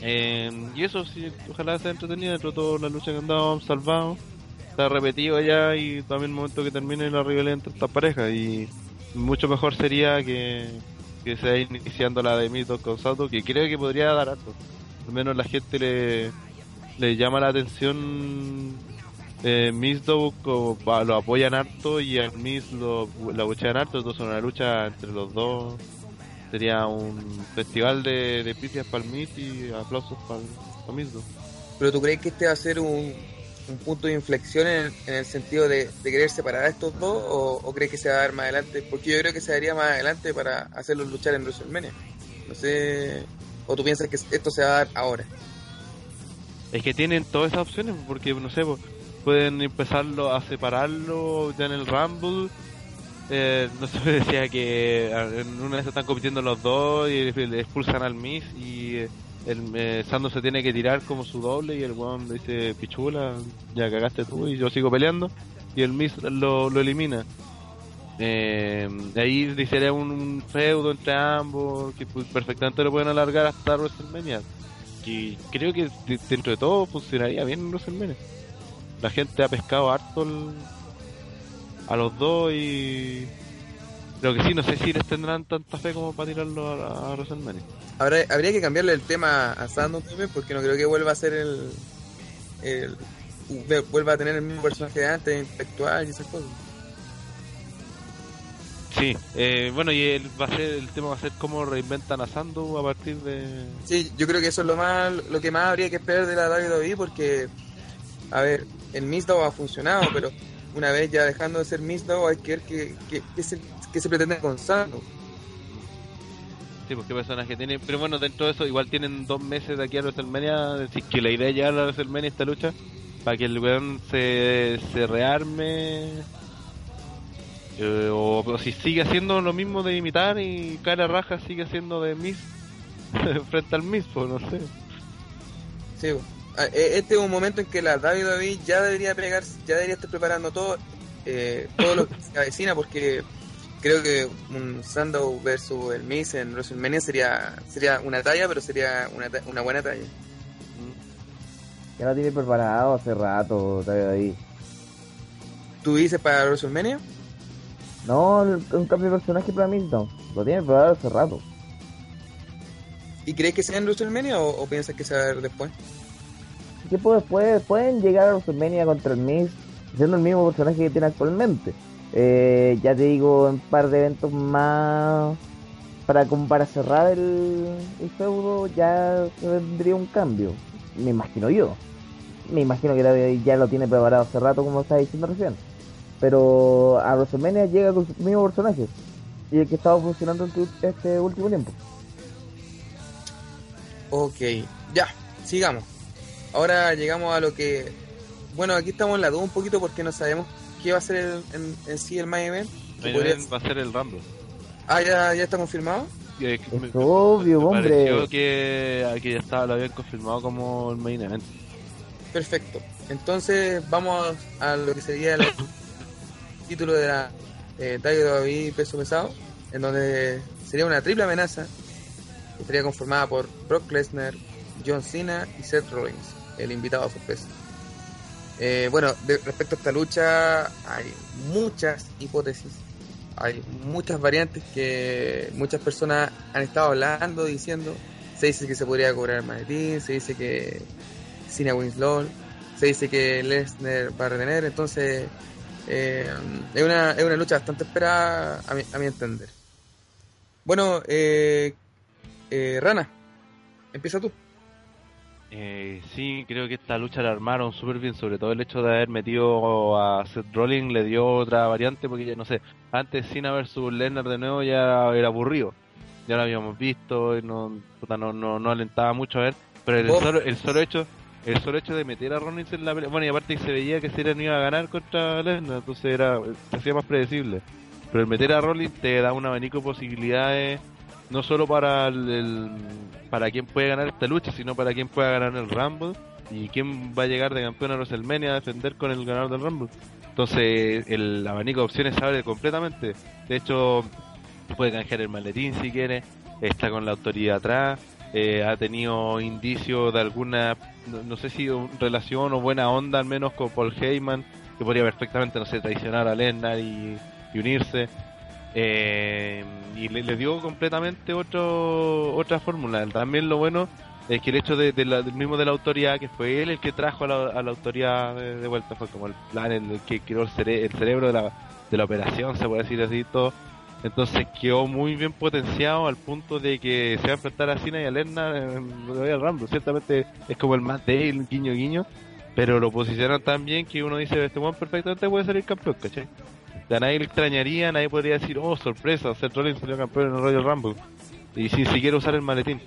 Eh, y eso sí, ojalá sea entretenida dentro de toda la lucha que andábamos salvados. Está repetido ya y también el momento que termine la rivalidad entre estas parejas. Y mucho mejor sería que, que se vaya iniciando la de Mizdo con Sato, que creo que podría dar harto. Al menos la gente le, le llama la atención eh, pa- lo apoyan harto y al Miz lo, la buchean harto. Entonces una lucha entre los dos sería un festival de, de para el Miz y aplausos para el Mizdo. ¿Pero tú crees que este va a ser un, un punto de inflexión en, en el sentido de, de querer separar a estos dos o, crees que se va a dar más adelante? Porque yo creo que se daría más adelante para hacerlos luchar en WrestleMania. No sé. ¿O tú piensas que esto se va a dar ahora? Es que tienen todas esas opciones, porque no sé, pues, pueden empezarlo a separarlo ya en el Rumble. Eh, no sé, <laughs> decía que en una vez están compitiendo los dos y expulsan al Miz y eh, el eh, Sando se tiene que tirar como su doble y el weón dice pichula, ya cagaste tú y yo sigo peleando y el Miz lo, lo elimina. Eh, ahí sería un, un feudo entre ambos que perfectamente lo pueden alargar hasta WrestleMania. Y creo que de- dentro de todo funcionaría bien en WrestleMania. La gente ha pescado harto el, a los dos y Lo que sí, no sé si les tendrán tanta fe como para tirarlo a, a WrestleMania. Habrá, habría que cambiarle el tema a Sandow también porque no creo que vuelva a ser el, el vuelva a tener el mismo personaje de antes, intelectual y esas cosas. Sí, eh, bueno, y el, va a ser, el tema va a ser cómo reinventan a Sandow a partir de... Sí, yo creo que eso es lo más lo que más habría que esperar de la WWE porque, a ver, el Mizdow ha funcionado, pero una vez ya dejando de ser Mizdow hay que ver qué, qué, qué se, qué se pretende con Sandow. Sí, porque personaje tiene... Pero bueno, dentro de eso igual tienen dos meses de aquí a WrestleMania, decir que la idea es llegar a WrestleMania esta lucha para que el weón se, se rearme eh, o, o si sigue haciendo lo mismo de imitar y cara raja sigue haciendo de Miss <laughs> frente al Miss, pues no sé. Sí, eh, este es un momento en que la WWE ya debería pegar, ya debería estar preparando todo, eh, todo lo que se avecina porque creo que un Sandow versus el Miz en WrestleMania sería sería una talla, pero sería una, una buena talla. Ya lo tiene preparado hace rato, ahí. ¿Tú dices para WrestleMania? No, un cambio de personaje para no. Lo tiene preparado hace rato. ¿Y crees que sea en WrestleMania o, o piensas que se va después? tiempo después pueden llegar a WrestleMania contra el Miz siendo el mismo personaje que tiene actualmente. Eh, ya te digo, un par de eventos más para para cerrar el, el feudo ya se vendría un cambio. Me imagino yo. Me imagino que ya lo tiene preparado hace rato como estaba diciendo recién. Pero a WrestleMania llega con su mismo personaje. Y el que estaba funcionando en este último tiempo. Ok, ya, sigamos. Ahora llegamos a lo que... Bueno, aquí estamos en la duda un poquito porque no sabemos qué va a ser el- en, en sí el main event. Main podría- event va a ser el Rumble. Ah, ya, ya está confirmado. Y es me- obvio, me hombre. pareció que, que ya estaba, lo habían confirmado como el main event. Perfecto. Entonces vamos a lo que sería el <coughs> título de la eh, WWE peso pesado, en donde sería una triple amenaza que estaría conformada por Brock Lesnar, John Cena y Seth Rollins, el invitado sorpresa. Eh, bueno, respecto a esta lucha hay muchas hipótesis, hay muchas variantes que muchas personas han estado hablando, diciendo. Se dice que se podría cobrar maletín, se dice que Cena Winslow, se dice que Lesnar va a retener, entonces eh, es, una, es una lucha bastante esperada a mi, a mi entender. Bueno, eh, eh, Rana, empieza tú. Eh, sí, creo que esta lucha la armaron súper bien, sobre todo el hecho de haber metido a Seth Rollins le dio otra variante, porque ya no sé, antes Cena versus Lesnar de nuevo ya era aburrido, ya lo habíamos visto y no, puta, no, no, no alentaba mucho a ver, pero el Oh. solo, el solo hecho el solo hecho de meter a Rollins en la pelea, bueno y aparte que se veía que Cena no iba a ganar contra Lesnar, entonces era, se hacía más predecible, pero el meter a Rollins te da un abanico de posibilidades no solo para el, para quién puede ganar esta lucha, sino para quién pueda ganar el Rumble y quién va a llegar de campeón a WrestleMania a defender con el ganador del Rumble. Entonces, el abanico de opciones abre completamente. De hecho, puede canjear el maletín si quiere, está con la autoridad atrás, eh, ha tenido indicios de alguna, no, sé si relación o buena onda al menos con Paul Heyman, que podría perfectamente, no sé, traicionar a Lesnar y, y unirse. Eh, y le, dio completamente otro, otra fórmula. También lo bueno es que el hecho de, la- del mismo de la autoridad, que fue él el que trajo a la, a la autoridad de, vuelta, fue como el plan, el, que creó el, cere- el cerebro de la, de la operación, se puede decir así todo. Entonces quedó muy bien potenciado al punto de que se va a enfrentar a Cena y a Lesnar en Royal Rumble. Ciertamente es como el más débil, guiño guiño, pero lo posicionan tan bien que uno dice, este buen perfectamente puede salir campeón, ¿cachai? A nadie le extrañaría, nadie podría decir, oh, sorpresa, Seth Rollins salió campeón en el Royal Rumble. Y sin siquiera usar el maletín.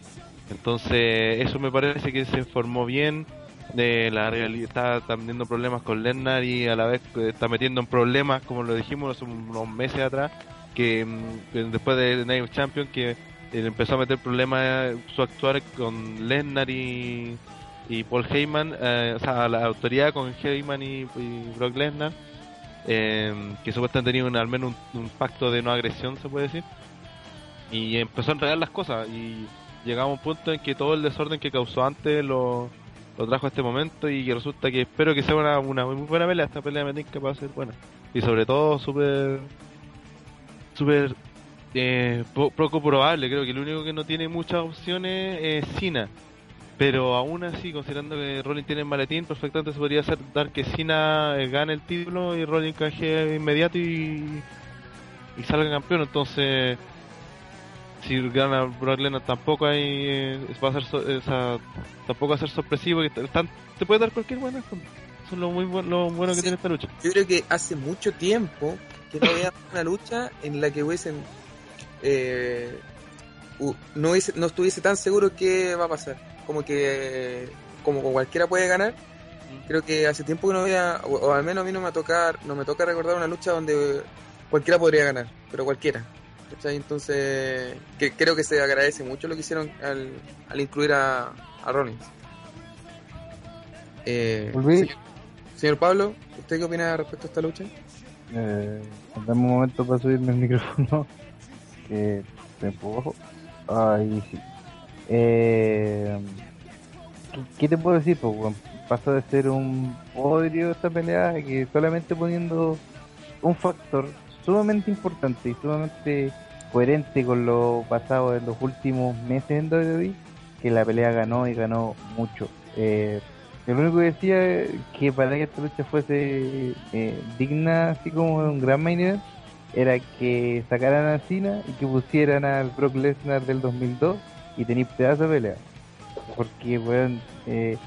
Entonces, eso me parece que se formó bien. De la realidad está teniendo problemas con Lesnar y a la vez que está metiendo en problemas, como lo dijimos hace unos meses atrás, que, mm, después de Night Champion, que él empezó a meter problemas eh, su actuar con Lesnar y, y Paul Heyman, eh, o sea, la autoridad con Heyman y, y Brock Lesnar, eh, que supuestamente tenía un- al menos un, pacto de no agresión, se puede decir, y empezó a enredar las cosas y llegamos a un punto en que todo el desorden que causó antes lo, lo trajo a este momento y que resulta que espero que sea una, una muy buena pelea. Esta pelea me tinca para ser buena. Y sobre todo súper, súper eh, po- poco probable. Creo que el único que no tiene muchas opciones es Cena. Pero aún así, considerando que Rollins tiene el maletín, perfectamente se podría hacer dar que Cena eh, gane el título y Rollins canje inmediato y, y salga campeón. Entonces, si gana Brock Lesnar tampoco hay eh, va a ser so- o sea, tampoco va a ser sorpresivo que están- te puede dar cualquier buena eso es lo muy bu- lo bueno que Sí. tiene esta lucha Yo creo que hace mucho tiempo que no veía <coughs> una lucha en la que hubiesen eh, no, hubiese- no estuviese tan seguro qué va a pasar. Como que como cualquiera puede ganar. Creo que hace tiempo que no veía, o, o al menos a mí no me toca, no me toca recordar una lucha donde cualquiera podría ganar, pero cualquiera. ¿cachai? Entonces, que, creo que se agradece mucho lo que hicieron al, al incluir a, a Rollins. Eh, señor, señor Pablo, ¿usted qué opina respecto a esta lucha? Eh, dame un momento para subirme el micrófono. Que te empujo. Ahí sí. Eh, ¿qué, te puedo decir? Pasa de ser un podrio esta pelea que solamente poniendo un factor sumamente importante y sumamente coherente con lo pasado en los últimos meses en WWE, que la pelea ganó y ganó mucho. Eh, lo único que decía que para que esta lucha fuese eh, digna, así como un gran main event, era que sacaran a Cena y que pusieran al Brock Lesnar del 2002 y tenéis pedazo de pelea. Porque, weón, eh,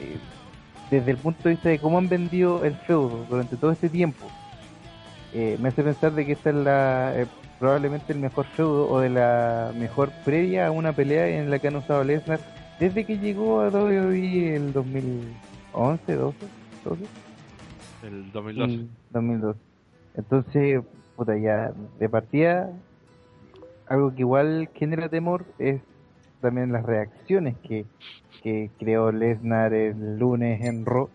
eh, desde el punto de vista de cómo han vendido el feudo durante todo este tiempo, eh, me hace pensar de que esta es la eh, probablemente el mejor feudo o de la mejor previa a una pelea en la que han usado Lesnar desde que llegó a WWE el 2011, 12, 12 el 2012 y 2002. Entonces, puta, ya de partida, algo que igual genera temor es también las reacciones que, que creó Lesnar el lunes en Raw,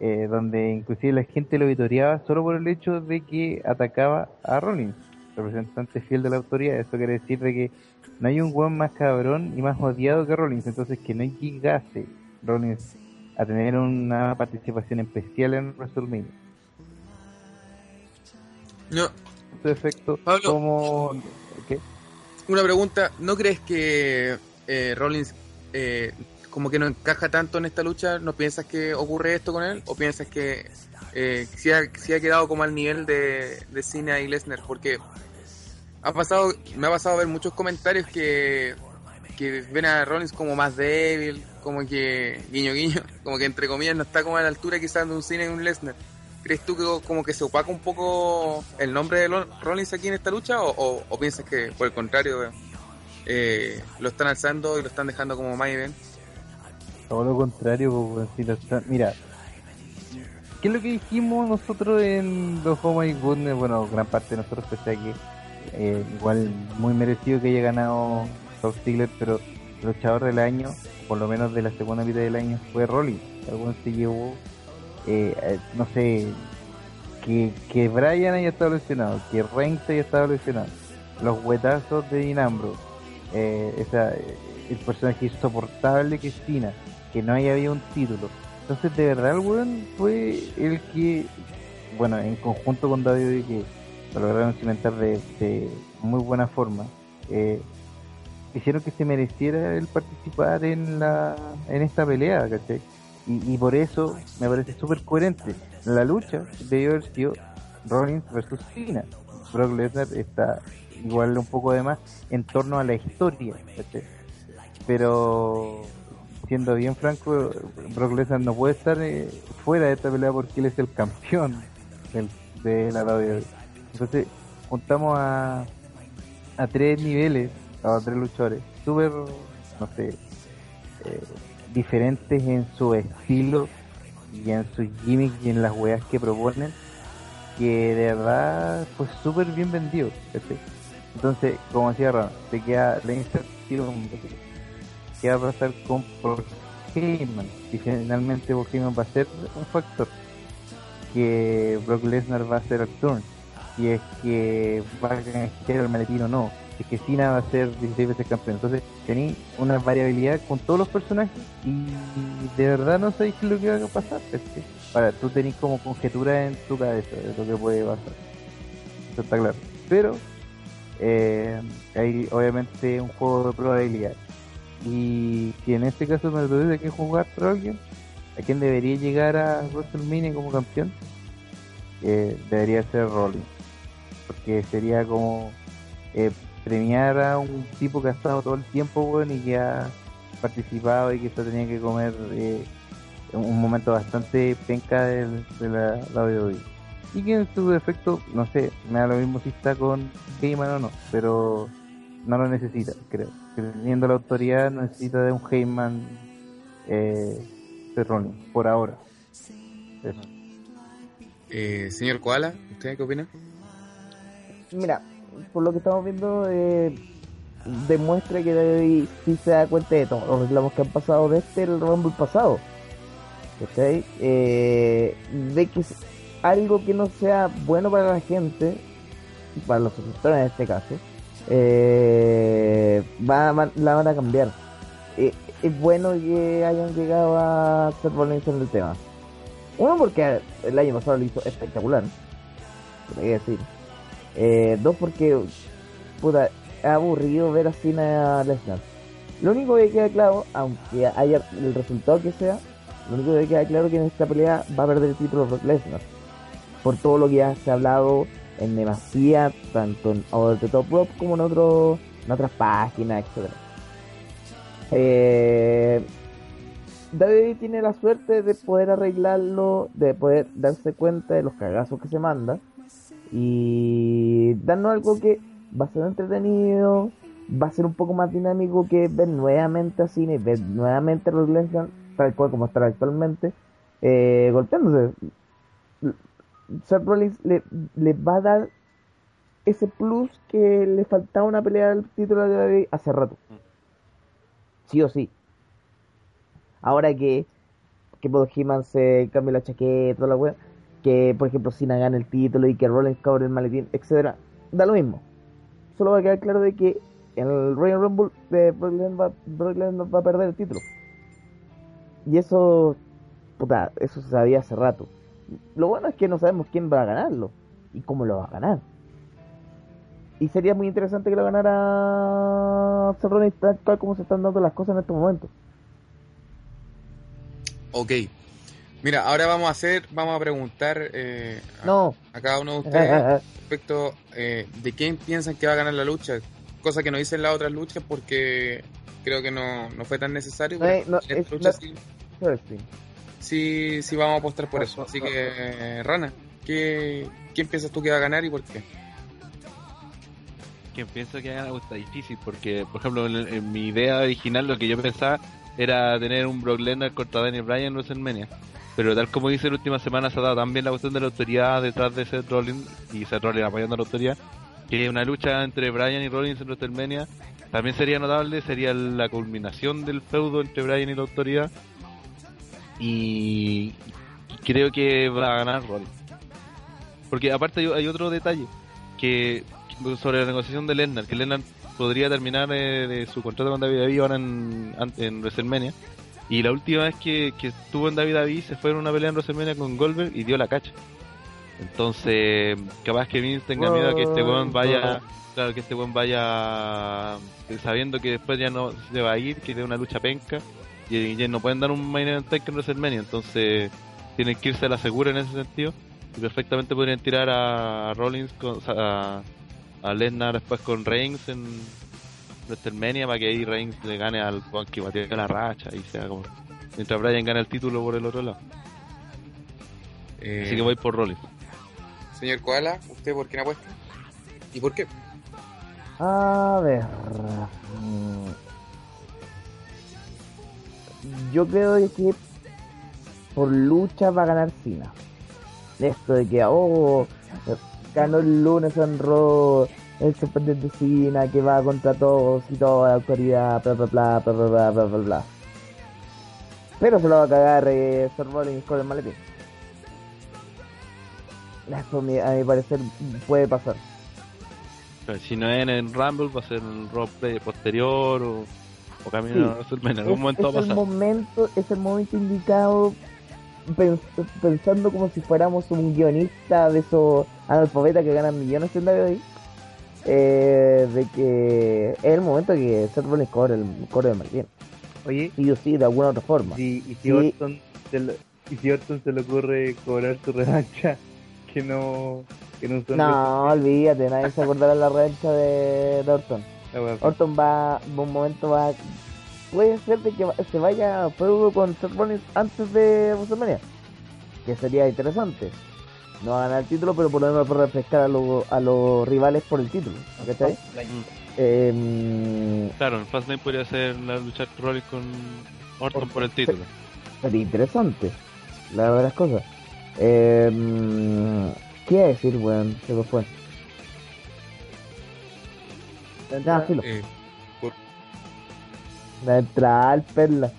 eh, donde inclusive la gente lo vitoreaba solo por el hecho de que atacaba a Rollins, representante fiel de la autoridad. Eso quiere decir de que no hay un weón más cabrón y más odiado que Rollins, entonces que no llegase Rollins a tener una participación especial en WrestleMania. No, su efecto Pablo. como una pregunta, ¿no crees que eh, Rollins eh, como que no encaja tanto en esta lucha? ¿No piensas que ocurre esto con él? ¿O piensas que eh, sí, ha, sí ha quedado como al nivel de, de Cena y Lesnar? Porque ha pasado, me ha pasado a ver muchos comentarios que, que ven a Rollins como más débil, como que guiño guiño, como que entre comillas no está como a la altura quizás de un Cena y un Lesnar. ¿Crees tú que como que se opaca un poco el nombre de Rollins aquí en esta lucha o, o- piensas que por el contrario eh, lo están alzando y lo están dejando como event? todo lo contrario pues, si lo está- mira ¿qué es lo que dijimos nosotros en los Home y Goodness? bueno gran parte de nosotros a que eh, igual muy merecido que haya ganado Dolph Ziggler pero luchador del año por lo menos de la segunda mitad del año fue Rollins algún se llevó eh, eh, no sé que, que Brian haya estado lesionado, que Reigns haya estado lesionado, los huetazos de Dinambro, eh, eh, el personaje insoportable que es Cena, que no haya habido un título. Entonces, de verdad, el weón fue el que, bueno, en conjunto con David, que lo lograron cimentar de, de muy buena forma, eh, hicieron que se mereciera el participar en la en esta pelea, ¿cachai? Y, y por eso me parece súper coherente. La lucha debió haber sido Rollins versus Cena. Brock Lesnar está igual un poco de más en torno a la historia. Pero siendo bien franco, Brock Lesnar no puede estar eh, fuera de esta pelea porque él es el campeón del, de la WWE. Entonces juntamos a, a tres niveles, a tres luchadores, súper, no sé, eh, diferentes en su estilo y en sus gimmicks y en las weas que proponen, que de verdad fue súper bien vendido. Entonces, como decía Ron, te queda incertidumbre. ¿Qué va a pasar con Paul Heyman? Si finalmente Paul Heyman va a ser un factor, que Brock Lesnar va a ser el turn, si es que va a canjear el maletín o no, es que Cena va a ser 16 veces campeón. Entonces tenéis una variabilidad con todos los personajes y de verdad no sabéis qué es lo que va a pasar. ¿cachai? Para, tú tenés como conjetura en tu cabeza de lo que puede pasar. Eso está claro. Pero eh, hay obviamente un juego de probabilidad. Y si en este caso me tuviese que jugar por ¿a quién debería llegar a WrestleMania como campeón? Eh, debería ser Rollins. Porque sería como eh, premiar a un tipo que ha estado todo el tiempo, weón, y que ha participado y que se tenía que comer eh, en un momento bastante penca del- de, la, la WWE. Y que en su defecto, no sé, me da lo mismo si está con Heyman o no, pero no lo necesita, creo. Que Teniendo la autoridad, no necesita de un Heyman eh, de Rollins, por ahora. Eso. Eh, señor Koala, ¿usted qué opina? Mira, por lo que estamos viendo, eh, demuestra que David sí se da cuenta de todos los reclamos que han pasado desde el Rumble pasado. ¿Cachai? Eh, de que algo que no sea bueno para la gente, para los suscriptores en este caso, eh, va- va- la van a cambiar. Eh, es bueno que hayan llegado a Seth Rollins en el tema. Uno, porque el año pasado lo hizo espectacular, hay que decir. Eh, dos, porque puta, es aburrido ver así a Lesnar. Lo único que queda claro, aunque haya el resultado que sea, lo único que queda claro es que en esta pelea va a perder el título Brock Lesnar. Por todo lo que ya se ha hablado en demasía, tanto en Over the Top Rope como en, otro, en otras páginas, etcétera. Eh, David tiene la suerte de poder arreglarlo, de poder darse cuenta de los cagazos que se manda y darnos algo que va a ser entretenido, va a ser un poco más dinámico que ver nuevamente a Cine, ver nuevamente a Brock Lesnar, tal cual como está actualmente, eh, golpeándose. Seth Rollins le, le va a dar ese plus que le faltaba una pelea al título de David hace rato. Sí o sí. Ahora que, que Paul Heyman se cambie la chaqueta, la wea, que por ejemplo Cena gane el título y que Rollins cobre el maletín, etcétera, da lo mismo. Solo va a quedar claro de que el Royal Rumble de Brock Lesnar va, va a perder el título. Y eso, puta, eso se sabía hace rato. Lo bueno es que no sabemos quién va a ganarlo y cómo lo va a ganar. Y sería muy interesante que lo ganara Seth tal como se están dando las cosas en estos momentos. Ok. Mira, ahora vamos a hacer, vamos a preguntar eh, a, No. a cada uno de ustedes <laughs> respecto eh, de quién piensan que va a ganar la lucha. Cosa que no dicen las otras luchas porque creo que no, no fue tan necesario. No, pero no, es- lucha no- sí, sí, sí vamos a apostar por eso. Así que, eh, Rana, ¿qué, ¿quién piensas tú que va a ganar y por qué? quien piensa que gana está difícil porque, por ejemplo, en, en mi idea original lo que yo pensaba era tener un Brock Lesnar contra Daniel Bryan en WrestleMania. Pero tal como dice la última semana se ha dado también la cuestión de la autoridad detrás de Seth Rollins y Seth Rollins apoyando a la autoridad, que una lucha entre Bryan y Rollins en WrestleMania también sería notable, sería la culminación del feudo entre Bryan y la autoridad. Y, creo que va a ganar Rollins. Porque aparte hay, otro detalle, que sobre la negociación de Lesnar, que Lesnar podría terminar eh, de su contrato con David ahora en WrestleMania. Y la última vez que, que estuvo en David David se fue en una pelea en WrestleMania con Goldberg y dio la cacha. Entonces, capaz que Vince tenga miedo a que este weón vaya, claro, que este weón vaya eh, sabiendo que después ya no se va a ir, que de una lucha penca. Y, ya no pueden dar un main event en WrestleMania, entonces tienen que irse a la segura en ese sentido. Y perfectamente podrían tirar a Rollins con, a, a Lesnar después con Reigns en WrestleMania para que ahí Reigns le gane al weón que batió la racha y sea como mientras Bryan gana el título por el otro lado. Eh, Así que voy por Rollins. Señor Koala, ¿usted por quién apuesta? ¿Y por qué? A ver. Yo creo que por lucha va a ganar Cena. Esto de que, oh, ganó el lunes en Raw, el sorprendente que va contra todos y toda la autoridad, bla bla bla bla bla bla bla bla bla. Pero se lo va a cagar eh, Seth Rollins con el maletín. Eso a mi, a mi parecer puede pasar. Si no es en el Rumble, va a ser en el roleplay posterior o, o camino Sí. a WrestleMania. En algún Es, momento va a es el pasar. momento, es el momento indicado pens- pensando como si fuéramos un guionista de esos analfabetas que ganan millones en WWE. Eh, de que es el momento que Seth Rollins cobre el cobre el Martín. Oye, Sí o sí, de alguna otra forma. y, y si Sí. Orton se lo- y si Orton se le ocurre cobrar su revancha, <laughs> que no, que no son No, olvídate, nadie se acordará de la revancha de, de Orton. Orton va, un momento va, puede ser de que se vaya a feudo con Seth Rollins antes de WrestleMania, que sería interesante. No va a ganar el título, pero por lo menos para refrescar a, los a los rivales por el título, ¿cachai? Mm. Eh, Claro, en Fastlane podría ser la luchar Rollins con Orton por el título. sería interesante, la verdad de las cosas. Eh, ¿Qué iba a decir, weón? Se me fue. Filo. Eh, La entrada al perla.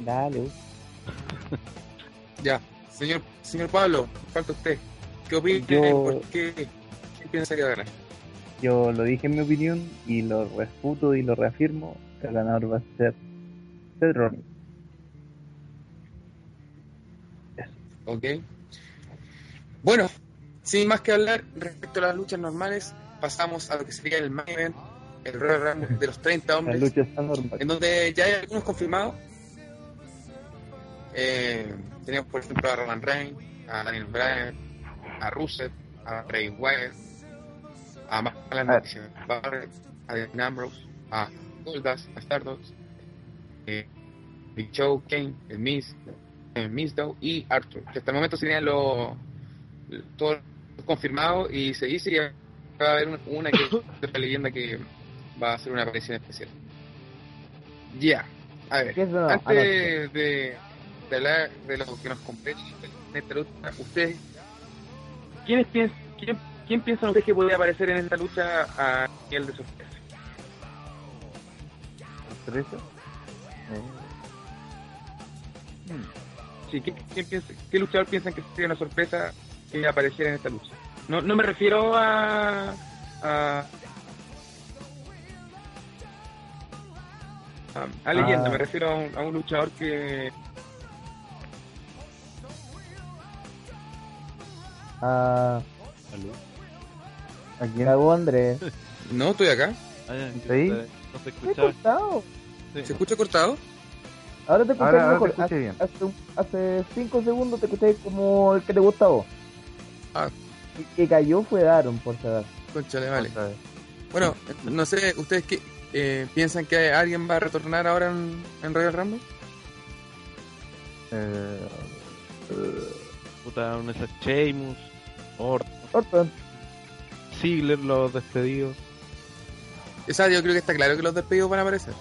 Dale, <laughs> ya, señor, señor Pablo, falta usted. ¿Qué opina? Yo- ¿Por qué? ¿Quién piensa que va a ganar? yo lo dije en mi opinión y lo refuto y lo reafirmo. El ganador va a ser Seth Rollins. Ok. Bueno, sin más que hablar respecto a las luchas normales, pasamos a lo que sería el main event, el Royal Rumble de los 30 <laughs> La hombres, lucha está normal. en donde ya hay algunos confirmados. Eh, tenemos, por ejemplo, a Roman Reigns, a Daniel Bryan, a Rusev, a Bray Wyatt, a Alan Ah. Barrett, a Dean Ambrose, a Goldust, a Stardust, eh, Big Show, Kane, el Miz, el Mizdow y Arthur, que hasta el momento serían los todos confirmados y se dice que va a haber una, una que <coughs> otra leyenda que va a hacer una aparición especial. Ya, a ver, antes de, de hablar de lo que nos compete en esta lucha, ustedes, ¿quiénes piensan, quién, quién piensan ustedes que podría aparecer en esta lucha a nivel de sorpresa? sorpresa. Eh, Sí, ¿qué, quién piensa- qué luchador piensan que sería una sorpresa que apareciera en esta lucha? No, no me refiero a, a, a, a leyenda, Ah. me refiero a un, a un luchador que Ah. ¿A quién? cagó Andrés. <laughs> no estoy acá. ¿Sí? No se ¿Qué he escuchaba. cortado? Sí. ¿Se escucha cortado? Ahora te escuché Ahora, ahora te mejor. hace, bien. hace, cinco segundos te escuché como el que te gusta a vos. Ah. El que cayó fue Daron, por saber. Conchale, vale. Bueno, no sé, ¿ustedes qué eh, piensan que alguien va a retornar ahora en, en Royal Rumble? Eh, Puta, un Sheamus, Orton, Orton, Ziggler, los despedidos. O sea, yo creo que está claro que los despedidos van a aparecer.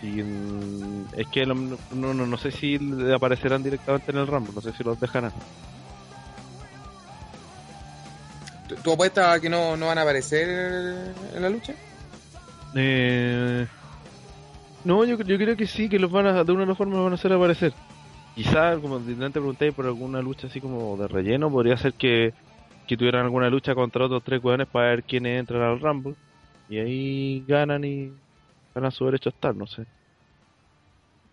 Sí, es que no, no, no, no sé si aparecerán directamente en el Rumble, no sé si los dejarán. ¿Tú, tú apuestas a que no, no van a aparecer en la lucha? Eh, no, yo, yo creo que sí, que los van a, de una u otra forma los van a hacer aparecer. Quizás, como antes pregunté, por alguna lucha así como de relleno, podría ser que, que tuvieran alguna lucha contra otros tres hueones para ver quiénes entran al Rumble. Y ahí ganan y ganan su derecho a estar, no sé.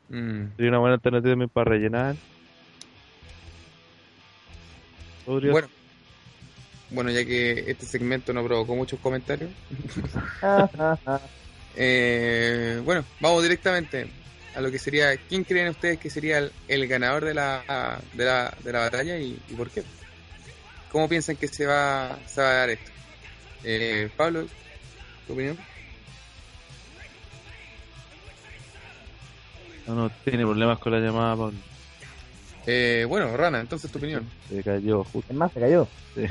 Mm. Sería una buena alternativa también para rellenar. Podría Bueno, bueno, ya que este segmento no provocó muchos comentarios, <laughs> <laughs> eh, bueno, vamos directamente a lo que sería, ¿quién creen ustedes que sería el, el ganador de la, de la, de la batalla y, y por qué? ¿Cómo piensan que se va, se va a dar esto? Eh, Pablo, ¿tu opinión? No, no, tiene problemas con la llamada, Pablo. Eh, bueno, Rana, entonces tu opinión. Se cayó justo. es más, se cayó. Sí.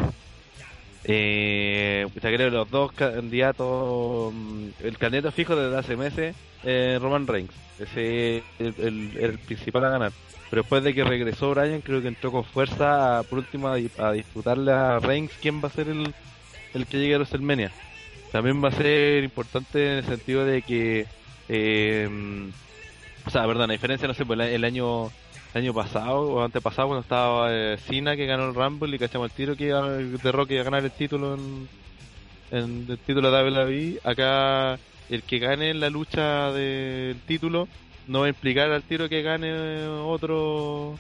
Eh, creo los dos candidatos, mm, el candidato fijo desde hace meses, eh, Roman Reigns, ese es el, el- principal a ganar. Pero después de que regresó Bryan, creo que entró con fuerza, a- por último, a, a disputarle a Reigns quién va a ser el, el que llegue a WrestleMania. También va a ser importante en el sentido de que, eh, mm, o sea, perdón, a diferencia, no sé, pues el, el año año pasado o antepasado cuando estaba eh, que ganó el Rumble y cachamos el tiro que iba, de Rock iba a ganar el título en, el título de WWE. Acá el que gane la lucha del título no va a implicar al tiro que gane otro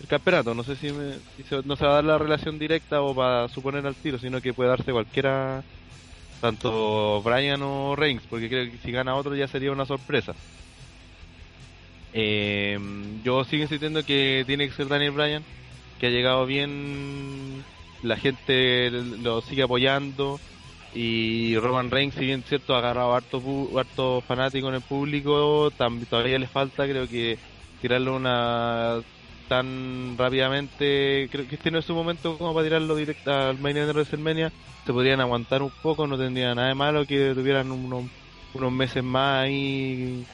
el campeonato. No sé si, me- si se- no se va a dar la relación directa o para suponer al tiro, sino que puede darse cualquiera, tanto Brian o Reigns, porque creo que si gana otro ya sería una sorpresa. Eh, yo sigo insistiendo que tiene que ser Daniel Bryan, que ha llegado bien, la gente lo sigue apoyando y Roman Reigns, si bien cierto ha agarrado harto, harto fanático en el público, tam- todavía le falta, creo que tirarlo una tan rápidamente, creo que este no es su momento como para tirarlo directo al main event de WrestleMania, se podrían aguantar un poco, no tendría nada de malo que tuvieran unos, unos meses más ahí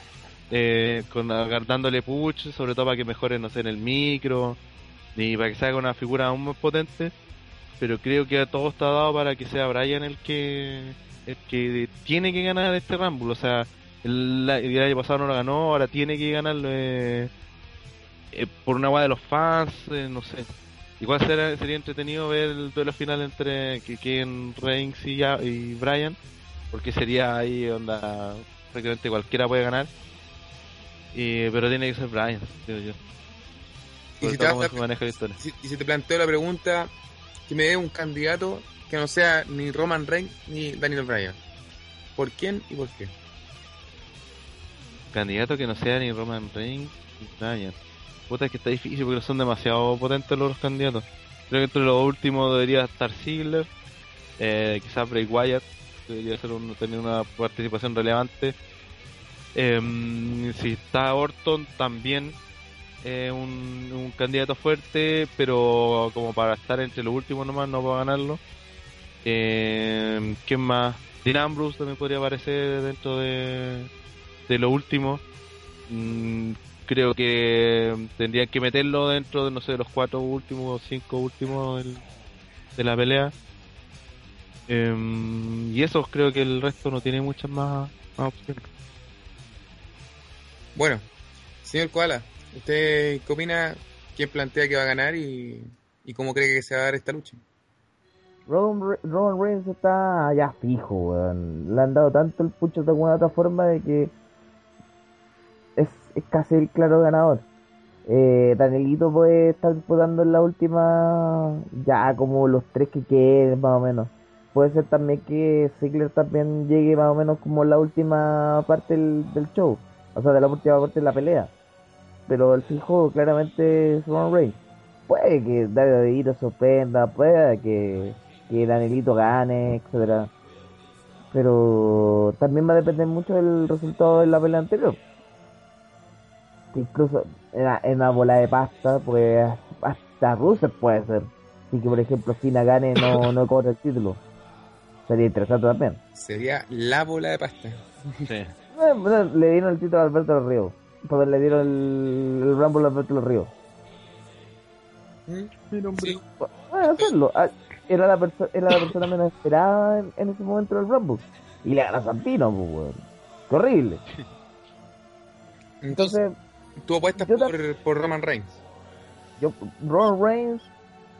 eh, con dándole push, sobre todo para que mejore, no sé, en el micro, y para que se haga una figura aún más potente. Pero creo que todo está dado para que sea Brian el que el que tiene que ganar este Rumble. O sea, el, el año pasado no lo ganó, ahora tiene que ganarlo eh, eh, por una guada de los fans, eh, no sé. Igual será, sería entretenido ver el duelo final entre queden Reigns y, y Brian, porque sería ahí onda prácticamente cualquiera puede ganar. Y, pero tiene que ser Brian, digo yo. Y si, te la si- y si te planteo la pregunta, que me dé un candidato que no sea ni Roman Reigns ni Daniel Bryan. ¿Por quién y por qué? Candidato que no sea ni Roman Reigns ni Bryan. Puta, es que está difícil porque son demasiado potentes los candidatos. Creo que entre los últimos debería estar Ziggler, eh, quizás Bray Wyatt, debería ser un- tener una participación relevante. Em, si está Orton también eh, un, un candidato fuerte, pero como para estar entre los últimos nomás no va a ganarlo. Eh, ¿Quién más? Dean Ambrose también podría aparecer dentro de, de lo último. Mm, creo que tendrían que meterlo dentro de, no sé, de los cuatro últimos o cinco últimos del- de la pelea. Em, y eso creo que el resto no tiene muchas más opciones. Bueno, señor Koala, ¿usted qué opina? ¿Quién plantea que va a ganar y, cómo cree que se va a dar esta lucha? Roman, Re- Roman Reigns está ya fijo, weón. Le han dado tanto el pucho de alguna otra forma de que es, casi el claro ganador. Eh, Danielito puede estar disputando en la última, ya como los tres que queden, más o menos. Puede ser también que Ziggler también llegue más o menos como la última parte del show, o sea, de la última parte de la pelea. Pero el fijo claramente es Roman Reigns. Puede que David sorprenda, puede que que Danielito gane, etcétera. Pero también va a depender mucho del resultado de la pelea anterior. Que incluso en la, en la bola de pasta, pues hasta Rusev puede ser. Si que por ejemplo Fina gane no, no cobra el título. Sería interesante también. Sería la bola de pasta. Sí. <laughs> Eh, bueno, le dieron el título a Alberto del Río. Pues le dieron el, el Rumble a Alberto del Río. Sí, Bueno, hacerlo. Ah, Era la, perso- era la persona menos esperada en, en ese momento del Rumble. Y le gana a Santino, pues, weón. Horrible. Entonces, tú apuestas por, por Roman Reigns. yo, Ron Reigns,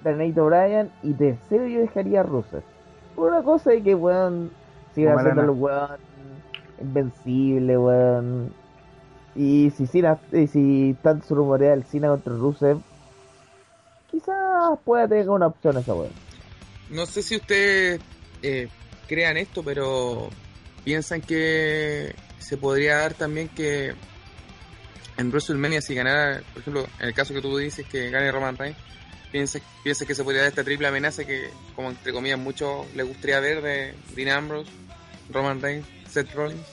Danielito Bryan y tercero yo dejaría a Rusev. Por una cosa de que, weón, sigue Como haciendo el Lana. weón invencible, weón. Y si Cena, y si tanto se rumorea el Cena contra Rusev, quizás pueda tener una opción esa weón. No sé si ustedes eh, crean esto, pero piensan que se podría dar también que en WrestleMania si ganara, por ejemplo, en el caso que tú dices que gane Roman Reigns, piensas piensa que se podría dar esta triple amenaza que, como entre comillas, muchos les gustaría ver de Dean Ambrose, Roman Reigns, Seth Rollins.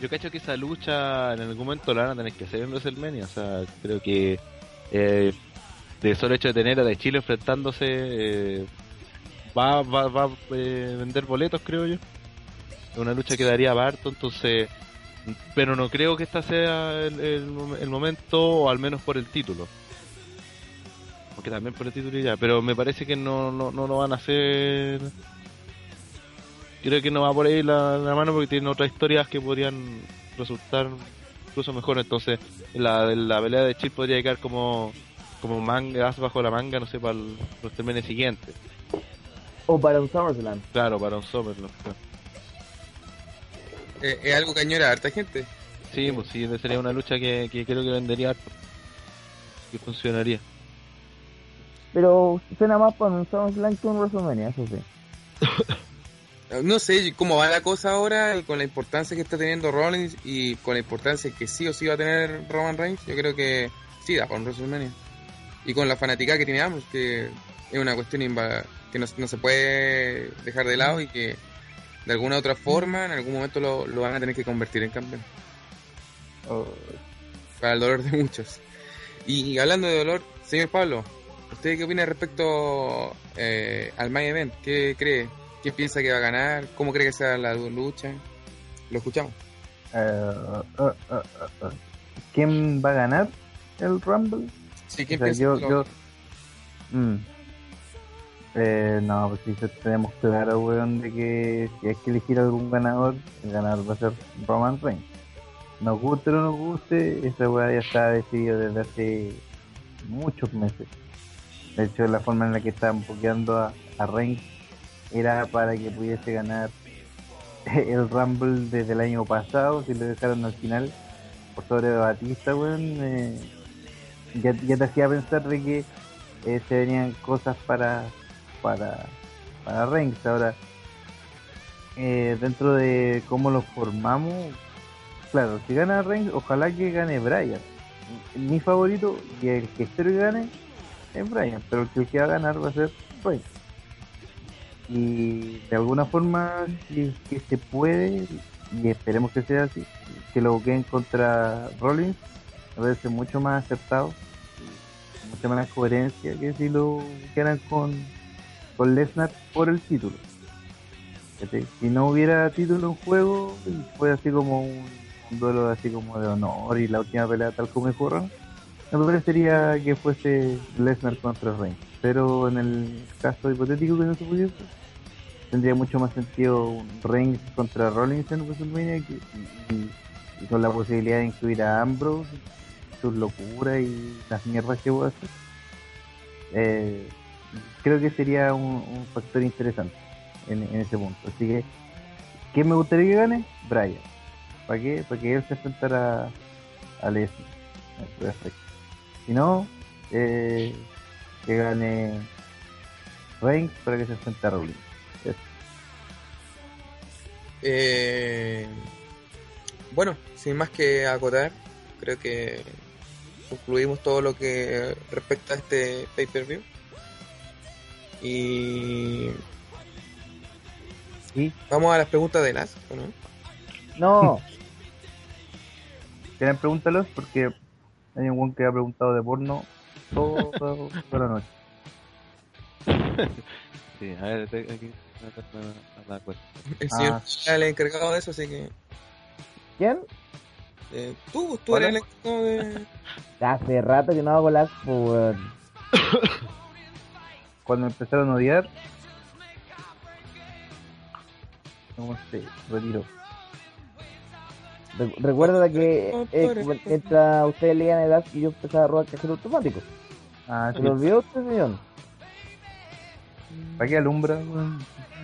Yo cacho que esa lucha en algún momento la van a tener que hacer en WrestleMania. O sea, creo que eh, de solo hecho de tener a de Chile enfrentándose eh, va, va, va a eh, vender boletos, creo yo. Es una lucha que daría Barto, entonces. Pero no creo que esta sea el, el mom- el momento, o al menos por el título. Porque también por el título y ya. Pero me parece que no, no, no lo van a hacer. Creo que no va por ahí la, la mano porque tienen otras historias que podrían resultar incluso mejor. Entonces, la, la pelea de Chip podría quedar como como manga, bajo la manga, no sé, para el WrestleMania siguiente. O para un SummerSlam. Claro, para un SummerSlam. claro. Eh, es algo que añora a harta gente. Sí, pues sí, sería una lucha que, que creo que vendería harto. Que funcionaría. Pero suena más para un SummerSlam que un WrestleMania, eso sí. <laughs> No sé cómo va la cosa ahora y con la importancia que está teniendo Rollins y con la importancia que sí o sí va a tener Roman Reigns, yo creo que sí da para un WrestleMania. Y con la fanática que tiene ambos, que es una cuestión que no, no se puede dejar de lado y que de alguna otra forma en algún momento lo, lo van a tener que convertir en campeón. Oh, Para el dolor de muchos. Y, hablando de dolor, señor Pablo, ¿usted qué opina respecto eh, al main event? ¿Qué cree? ¿Quién piensa que va a ganar? ¿Cómo cree que sea la lucha? Lo escuchamos. uh, uh, uh, uh. ¿Quién va a ganar el Rumble? Sí, O ¿quién sea, piensa yo, yo... Mm. Eh, no, pues sí, tenemos claro, weón, de que si hay que elegir algún ganador, el ganador va a ser Roman Reigns. Nos guste o no nos guste, esa weá ya está decidido desde hace muchos meses. De hecho, la forma en la que estaban pokeando a, a Reigns era para que pudiese ganar <laughs> el Rumble desde el año pasado, si lo dejaron al final por sobre Batista, weón. eh, ya, ya te hacía pensar de que eh, se venían cosas para para para Reigns ahora eh, dentro de cómo lo formamos claro si gana Reigns ojalá que gane Bryan mi favorito y el que espero que gane es Bryan pero el que, va a ganar va a ser Reigns y de alguna forma si que se puede y esperemos que sea así que lo queden contra Rollins me parece mucho más acertado mucha más coherencia que si lo quedaran con, con Lesnar por el título. Si no hubiera título en juego, fue así como un, un duelo así como de honor y la última pelea tal como ocurra, me parecería que fuese Lesnar contra Reigns. Pero en el caso hipotético que no se pudiese, tendría mucho más sentido un Reigns contra Rollins en WrestleMania que- y, con la posibilidad de incluir a Ambrose sus locuras y las mierdas que voy a hacer. Eh, creo que sería un, un factor interesante en, ese punto. Así que, ¿quién me gustaría que gane? Brian. ¿Para qué? Para que él se enfrentara a Leslie. Perfecto. Si no, eh, que gane Reigns para que se enfrente a Rollins. Eh, bueno, sin más que acotar, creo que concluimos todo lo que respecta a este pay-per-view. Y Y vamos a las preguntas de las, ¿o ¿no? No, <laughs> quieren pregúntalos porque hay un que ha preguntado de porno toda, toda la noche. Sí, a ver, te- aquí. a la cuenta. El Ah. señor era el encargado de eso, así que ¿quién? eh, tú, tú eres el encargado de... Hace rato que no hago las por... cuando me empezaron a odiar, ¿cómo se retiró? Re- Recuerda que eh, mientras ustedes leían el y yo empezaba a robar cajero automático. Ah, ¿Se lo olvidó usted, señor? ¿para qué alumbra? weón?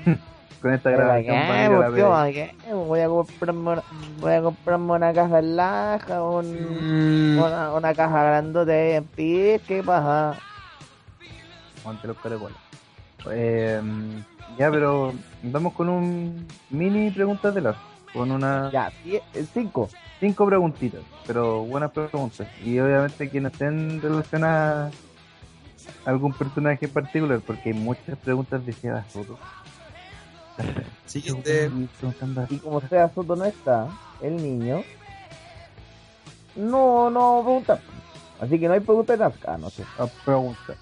<laughs> Con esta ¿Para grabación qué, van a ir a la pues, pega. ¿para qué? Voy a comprarme una, voy a comprarme una caja laja, un, Mm, una, una caja grandote en pie, ¿qué pasa? Monte los caracoles. Eh, ya, pero vamos con un mini preguntas de las con una Ya, 5. cinco preguntitas, pero buenas preguntas. Y obviamente que no estén relacionadas algún personaje en particular, porque hay muchas preguntas de Seba Soto. Siguiente. Y como sea Soto no está, el niño, no, no pregunta. Así que no hay pregunta de Nazca, ah, no sé. a preguntas.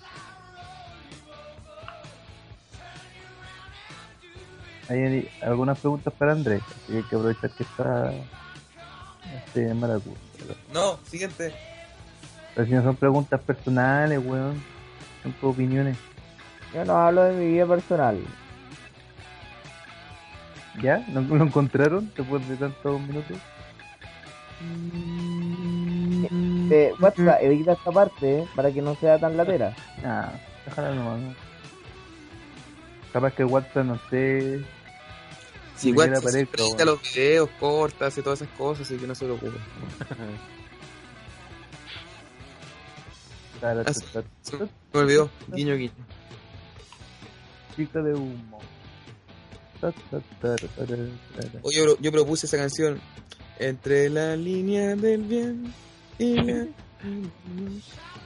Hay algunas preguntas para Andrés, así que hay que aprovechar que está este Maracú. No, siguiente. Pero si no son preguntas personales, weón, tus opiniones. Yo no hablo de mi vida personal. ¿Ya? ¿No lo encontraron después de tantos minutos? Mm, Eh, WhatsApp, edita esta parte eh, para que no sea tan latera. Ah, déjala nomás. ¿no? Capaz que WhatsApp no sé. Si siquiera WhatsApp edita los videos, cortas y todas esas cosas, así que no se lo. <laughs> Se me olvidó. Guiño, guiño. Chica de humo. Hoy yo, yo propuse esa canción. Entre la línea del bien y la...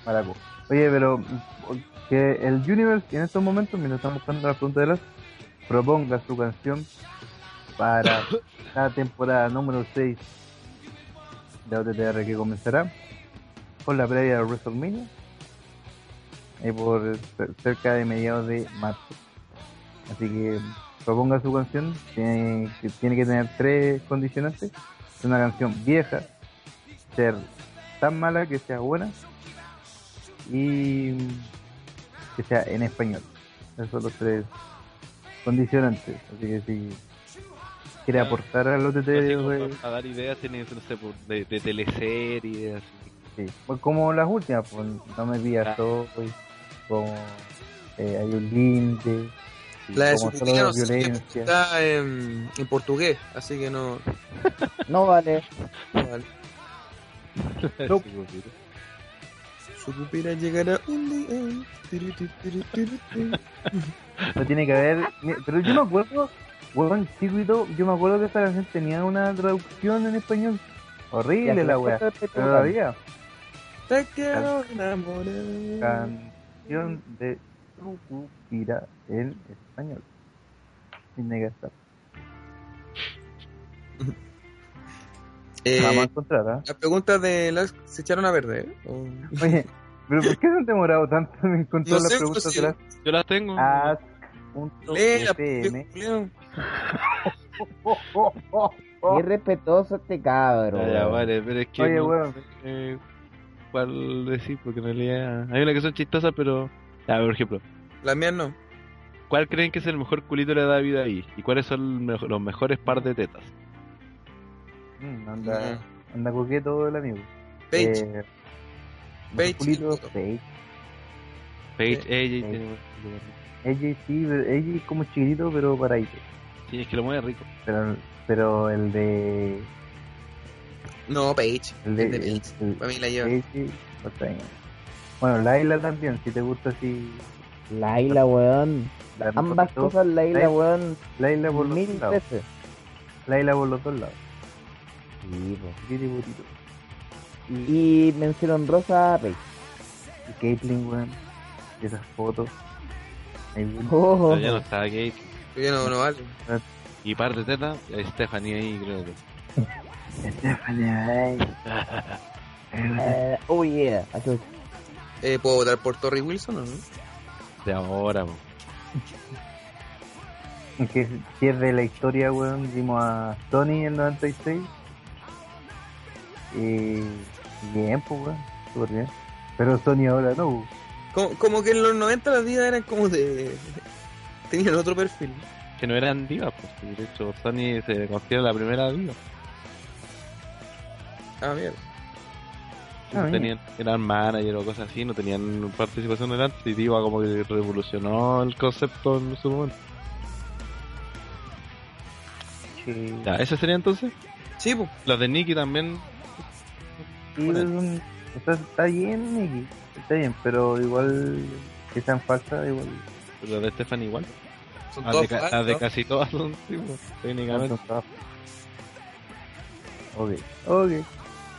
Maraco. Oye, pero que el Universe en estos momentos, mientras estamos buscando la pregunta de las, proponga su canción para <coughs> la temporada número 6 de OTTR que comenzará con la previa de WrestleMania y por cer- cerca de mediados de marzo. Así que proponga su canción, tiene que, tiene que tener tres condicionantes. Es una canción vieja, ser tan mala que sea buena y que sea en español. Esos son los tres condicionantes. Así que si quiere aportar al OTT, Así como pues, para dar ideas, tiene, no sé, por- de, de teleseries, sí. Pues como las últimas, pues no me pillas Ah. todo, pues, como eh, hay un límite, La de su no violencia. está en, en portugués, así que no... <laughs> No vale. no vale. <laughs> No. Su pupila llegará un día. Tiri, tiri, tiri, tiri, tiri. No tiene que haber. Pero yo me acuerdo, weón, circuito, yo me acuerdo que esta canción tenía una traducción en español. Horrible la pero wea. ¿cuánto te Pero la había. Te quiero enamorar. Canción de Sucupira en español. Tiene que estar. Eh, ¿ah? las preguntas de las se echaron a perder. ¿o? Oye, pero ¿por qué se han demorado tanto en encontrar No las sé, preguntas pues, de las Yo las tengo. Julián. Qué respetuoso este. Ya, ya, vale, pero es que. Oye, no weón. sé ¿Cuál decir? Porque en realidad. Hay una que son chistosas, pero. Ya, por ejemplo. Las mías no. ¿Cuál creen que es el mejor culito de la David ahí? ¿Y cuáles son los mejores par de tetas? Mm, anda, anda coqueto el amigo. Page. Eh, Page. Page. Paige, Sí. ella, Sí. tiene- AJ sí, pero AJ es como chiquitito pero paradito. Sí, es que lo mueve rico. Pero, pero el de. No, Page. El de. El de Page. el- Para mí la lleva. AJ, o sea, bueno, Laila también, si te gusta así. Laila, weón. un Ambas poquito. cosas, Laila, Laila- weón. Laila por los Mil dos lados. veces. Laila por los dos lados. Sí. Chiquito y. Y mención rosa a Paige. Y Caitlyn, weón. Y esas fotos. Oh, ya no Kate. Pero ya no, no vale. Y par de tetas, hay Stephanie ahí, creo que. <laughs> Stephanie, eh, oh yeah. Eh, ¿Puedo votar por Torrey Wilson o no? De ahora, po. Que si es de la historia, weón, vimos a Sony en el 96. Y bien, pues, weón, súper bien. Pero Sony ahora no. weón. Como, como que en los 90 las vidas eran como de... Tenían otro perfil. Que no eran divas, pues. De hecho, Sony se considera la primera diva. Ah, mierda. Ah, No tenían, eran manager o cosas así, no tenían participación delante. Y diva como que revolucionó el concepto en su momento. Sí, Ya, ¿ese sería entonces? Sí, pues. Las de Nicky también. sí, es un- o sea, está bien, Nicky. Está bien, pero igual que sean falsas, igual. Las de Stephanie igual. Son Las todos de, fans, las de ¿no? casi todas <laughs> son sí, pues, técnicamente. son todas- Ok, ok.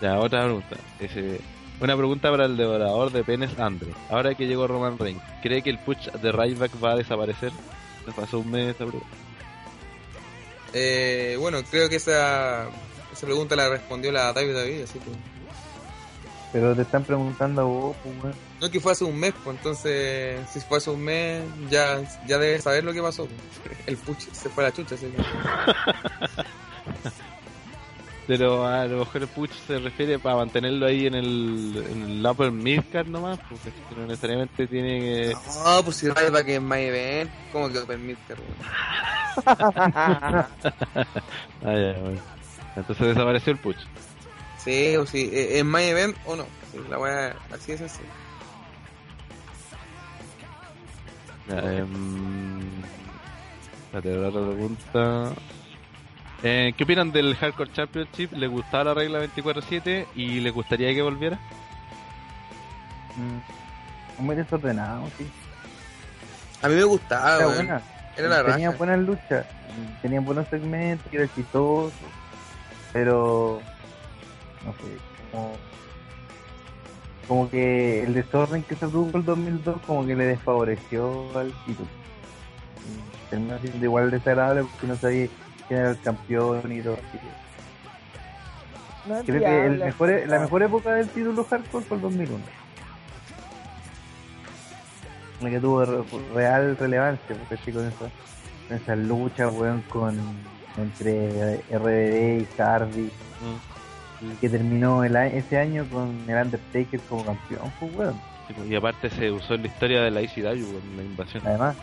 Ya, otra pregunta. Ese, una pregunta para el devorador de penes Andre. Ahora que llegó Roman Reigns, ¿cree que el push de Ryback va a desaparecer? Se pasó un mes esa pregunta. Eh, bueno, creo que esa, esa pregunta la respondió la David David, así que... Pero te están preguntando a vos, pues. No que fue hace un mes, pues entonces, si fue hace un mes, ya, ya debes saber lo que pasó. pues. El puch se fue a la chucha, así que... <laughs> Pero a lo mejor el push se refiere para mantenerlo ahí en el, en el upper midcard nomás, porque no necesariamente tiene que... No, pues si Ryback es my event, ¿cómo que permite, weón? <laughs> Ah, ya, bueno. Entonces desapareció el push. Sí, o sí, eh, en My Event o no. La weá así es así. Ya, la otra pregunta. Eh, ¿Qué opinan del Hardcore Championship? ¿Les gustaba la regla 24-7 y les gustaría que volviera? Mm, Muy desordenado, sí. A mí me gustaba, Era buena. Era la Tenía raja. buenas luchas, tenían buenos segmentos, era chistoso, pero no sé, como, como que el desorden que se produjo el 2002 como que le desfavoreció al título. Terminó siendo igual desagradable porque no sabía quién era el campeón y todo. así No Creo que el mejor, la mejor época del título hardcore fue el 2001. La que tuvo re- real relevancia, porque sí, con esa, con esa lucha, weón, con, entre RBD y Hardy, Mm, que terminó el, a- ese año con el Undertaker como campeón, pues, weón. pues, Y aparte se usó en la historia de la ICW, con la invasión. Además,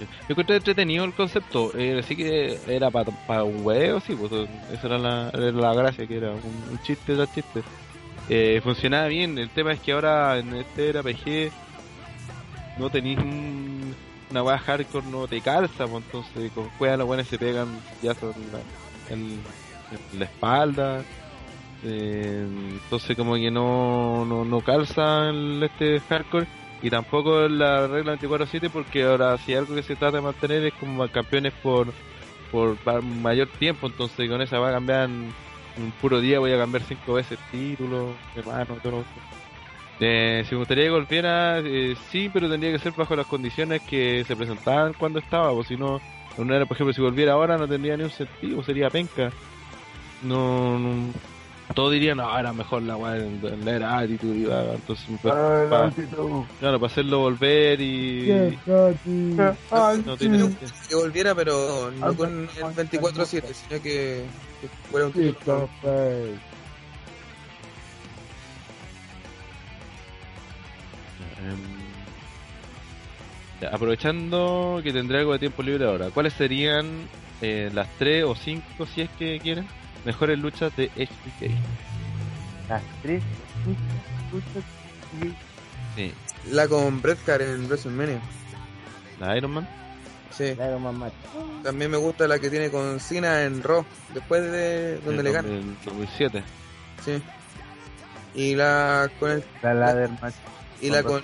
Yo encontré entretenido el concepto, eh, sí que era para un huevo, sí, pues esa era la, la gracia, que era un, chiste tras chiste. Eh, funcionaba bien, el tema es que ahora en este RPG no tenéis un- una weá hardcore, no te calza, pues, entonces con juegas los buenos se pegan ya son la, en la espalda. eh, entonces como que no, no, no calza el, este hardcore y tampoco la regla 24-7 porque ahora si algo que se trata de mantener es como campeones por por mayor tiempo. Entonces con esa va a cambiar en un puro día voy a cambiar cinco veces título hermano todo. Lo- eh, si me gustaría que volviera eh, sí pero tendría que ser bajo las condiciones que se presentaban cuando estaba o si no era por ejemplo si volviera ahora no tendría ni un sentido sería penca. No todos dirían no era mejor la weá en, en la era Attitude y va, entonces pa- pa- Claro, para hacerlo volver y. No tiene Me sentido. gustaría que volviera, pero no con el 24-7, sino que, que fuera un título. Em, aprovechando que tendré algo de tiempo libre ahora, ¿cuáles serían eh, las tres o cinco, si es que quieren, mejores luchas de HBK? las tres luchas Sí, La con Bret Hart en WrestleMania. la Iron Man, Sí. Claro, más macho. También me gusta la que tiene con Cena en Raw, después de donde el le gana. 2007. Sí. Y la con el, la ladder match y la con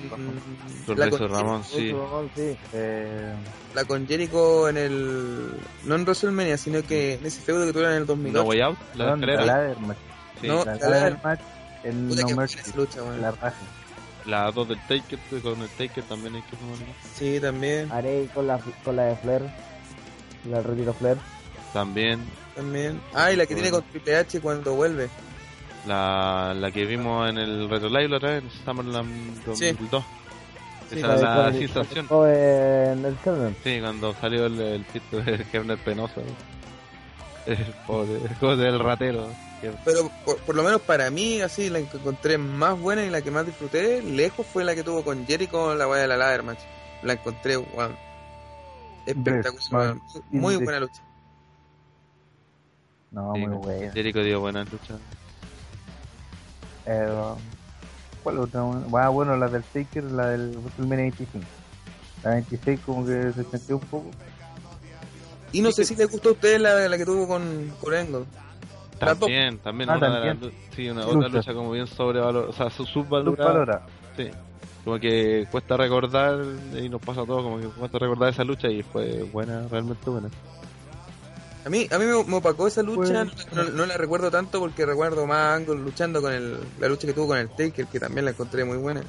la con, Ramón, sí. Otro Ramón, sí. eh, la con Jericho en el no en WrestleMania, sino que en ese feudo que tuvieron en el No 2008. Way Out, la la escalera. ladder match Sí, No. la la ladder ladder- match en Puta No esa lucha, la raja La 2 del Taker, con el Taker también hay que sumarlo. Sí, también, Haré con la, con la de Flair. La retiro Flair. También también. Ah, y la que tiene con Triple H cuando vuelve. La, la que vimos en el Retro Live la otra vez, en Summerland 2002. Sí. Esa La es de- la sensación. con el-. Sí, cuando salió el, el chiste de Kevner Penoso. El pobre, el pobre del ratero. Pero por, por lo menos para mí, así, la que encontré más buena y la que más disfruté, lejos fue la que tuvo con Jericho la weá de la ladder match. La encontré, weón. Espectacular. Muy buena lucha. no Sí, muy buena Jericho dio buenas luchas. Eh, ¿Cuál otra? Ah, bueno, la del Taker, la del WrestleMania 25. La 26 como que se sentió un poco. Y no sé si les gustó a ustedes la, la que tuvo con, con. También, también Ah, una también. sí, una Lucha. otra lucha como bien sobrevalorada, o sea, su- subvalorada. Subvalora. Sí. Como que cuesta recordar, y nos pasa a todos, como que cuesta recordar esa lucha y fue buena, realmente buena. A mí, a mí me, me opacó esa lucha, Bueno. no, no la recuerdo tanto porque recuerdo más Angle luchando con el, la lucha que tuvo con el Taker, que también la encontré muy buena.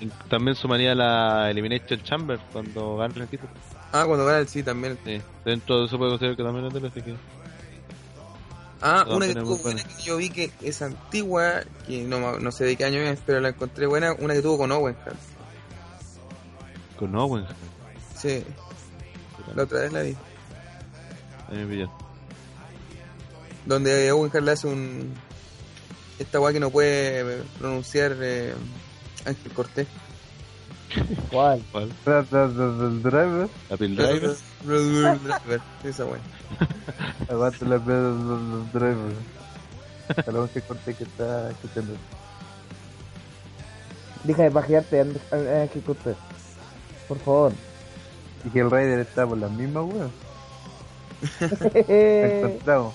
Y también sumaría la Elimination Chamber cuando gana el título. Ah, cuando gana el sí también. Sí. Dentro de eso puede considerar que también es de que. Ah, No, una que tuvo buena que yo vi que es antigua, que no, no sé de qué año es, pero la encontré buena, una que tuvo con Owen Hart. Con Owen. Sí, la otra vez la vi. Ahí me. Donde Owen Hart le hace un... Esta weá que no puede pronunciar eh, Ángel Cortés. ¿Cuál? ¿Cuál? Driver. La Pill Driver. Esa weá. Aguante la los drivers. Salón que corte que está escuchando. Deja de pajearte, que corte. Por favor. Y que el Raider está por las mismas weón. <laughs> Encontramos.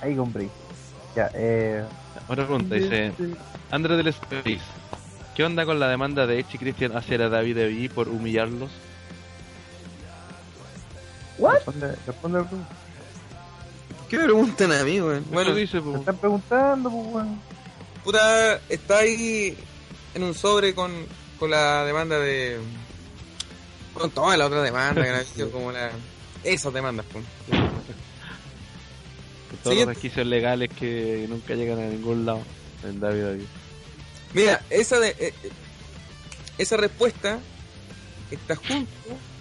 Ahí compré. Ya, eh. Otra pregunta, dice André del Space. ¿Qué onda con la demanda de Edge y Christian hacia la David de por humillarlos? ¿What? Responde. ¿Qué me preguntan a mí, weón? Bueno, dice, po. están preguntando, pues weón. puta, está ahí en un sobre con, con la demanda de. Con toda la otra demanda que han como la. Esas demandas, pues. Con todos Siguiente. los resquicios legales que nunca llegan a ningún lado en David David. Mira, esa de, eh, eh, esa respuesta está junto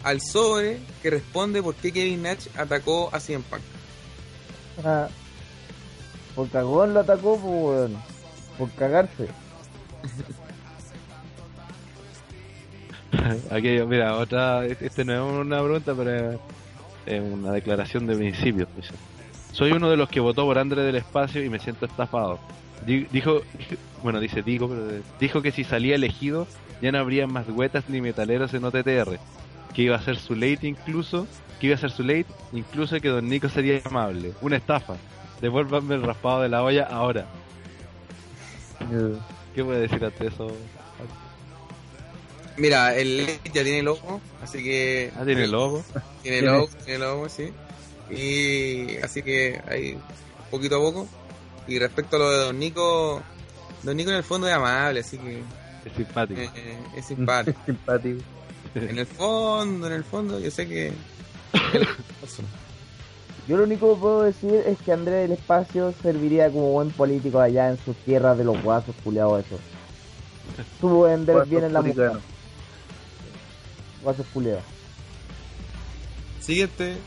al sobre que responde por qué Kevin Nash atacó a CM Punk. Ah, Por cagón lo atacó, pues, weón. Por cagarse. <laughs> <laughs> Aquí, mira, otra, este no es una pregunta, pero es- una declaración de principios. dice. Soy uno de los que votó por André del Espacio y me siento estafado. Di- Dijo, bueno, dice digo, pero de- dijo que si salía elegido ya no habría más huetas ni metaleros en OTTR, que iba a ser su late incluso, que iba a ser su late, incluso que Don Nico sería amable. Una estafa. Devuélvanme el raspado de la olla ahora. ¿Qué puede decir ante eso? Mira, el LED ya tiene logo, así que. Ah, tiene logo. Tiene logo, tiene logo, sí. Y así que ahí, poquito a poco. Y respecto a lo de Don Nico, Don Nico en el fondo es amable, así que Es simpático. eh, es simpático. <laughs> Simpático. en el fondo, en el fondo, yo sé que. <coughs> Yo lo único que puedo decir es que Andrés del Espacio serviría como buen político allá en sus tierras de los guasos culiados esos. Supo vender bien en la música. Guasos culiados. Siguiente.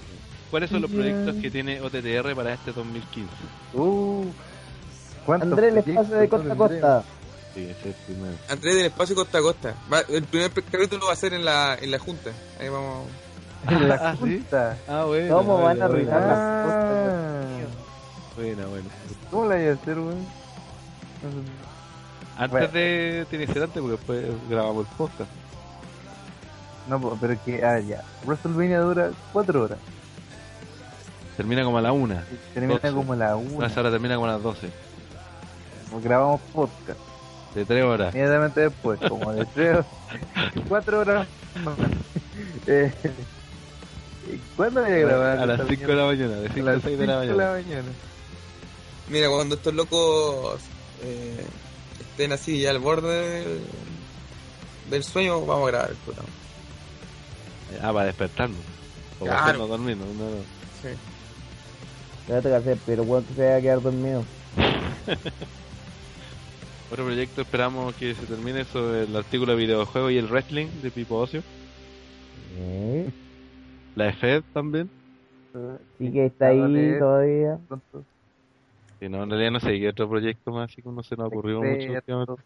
¿Cuáles son los proyectos que tiene OTTR para este 2015? Uh, ¿cuántos Andrés del Espacio de costa a costa. Sí, ese es el primero. Andrés del espacio costa a costa. Va- el primer capítulo va a ser en la, en la junta. Ahí vamos. <laughs> En la Ah, ¿sí? junta. Ah, bueno. ¿Cómo van a bueno, arruinar bueno. las Ah, Buena, bueno. ¿Cómo la voy a hacer, weón? Antes Bueno. de. Tiene que ser antes porque después grabamos el podcast. No, pero que, ah, ya. WrestleMania dura 4 horas. Termina como a la una. Termina como la No, 1. esa hora termina como a las 12. Grabamos podcast. De 3 horas. Inmediatamente después, como de 3 4 <laughs> horas más. <laughs> Eh, ¿Cuándo voy a grabar? A las 5 de la mañana. De 5 a las 6 de la 5 de la mañana. mañana. Mira, cuando estos locos eh, estén así ya al borde del, del sueño, vamos a grabar el programa. Ah, para despertarnos. O para Claro. hacernos dormir. No, no, no. Sí. Ya te casé, pero weón que se va a quedar dormido. <laughs> Otro proyecto esperamos que se termine sobre el artículo de videojuego y el wrestling de Pipo Ocio. ¿Eh? La de Fed también. Sí que está ahí todavía. Que no, en realidad no sé qué otro proyecto más así como se nos ocurrió mucho. Experto. últimamente.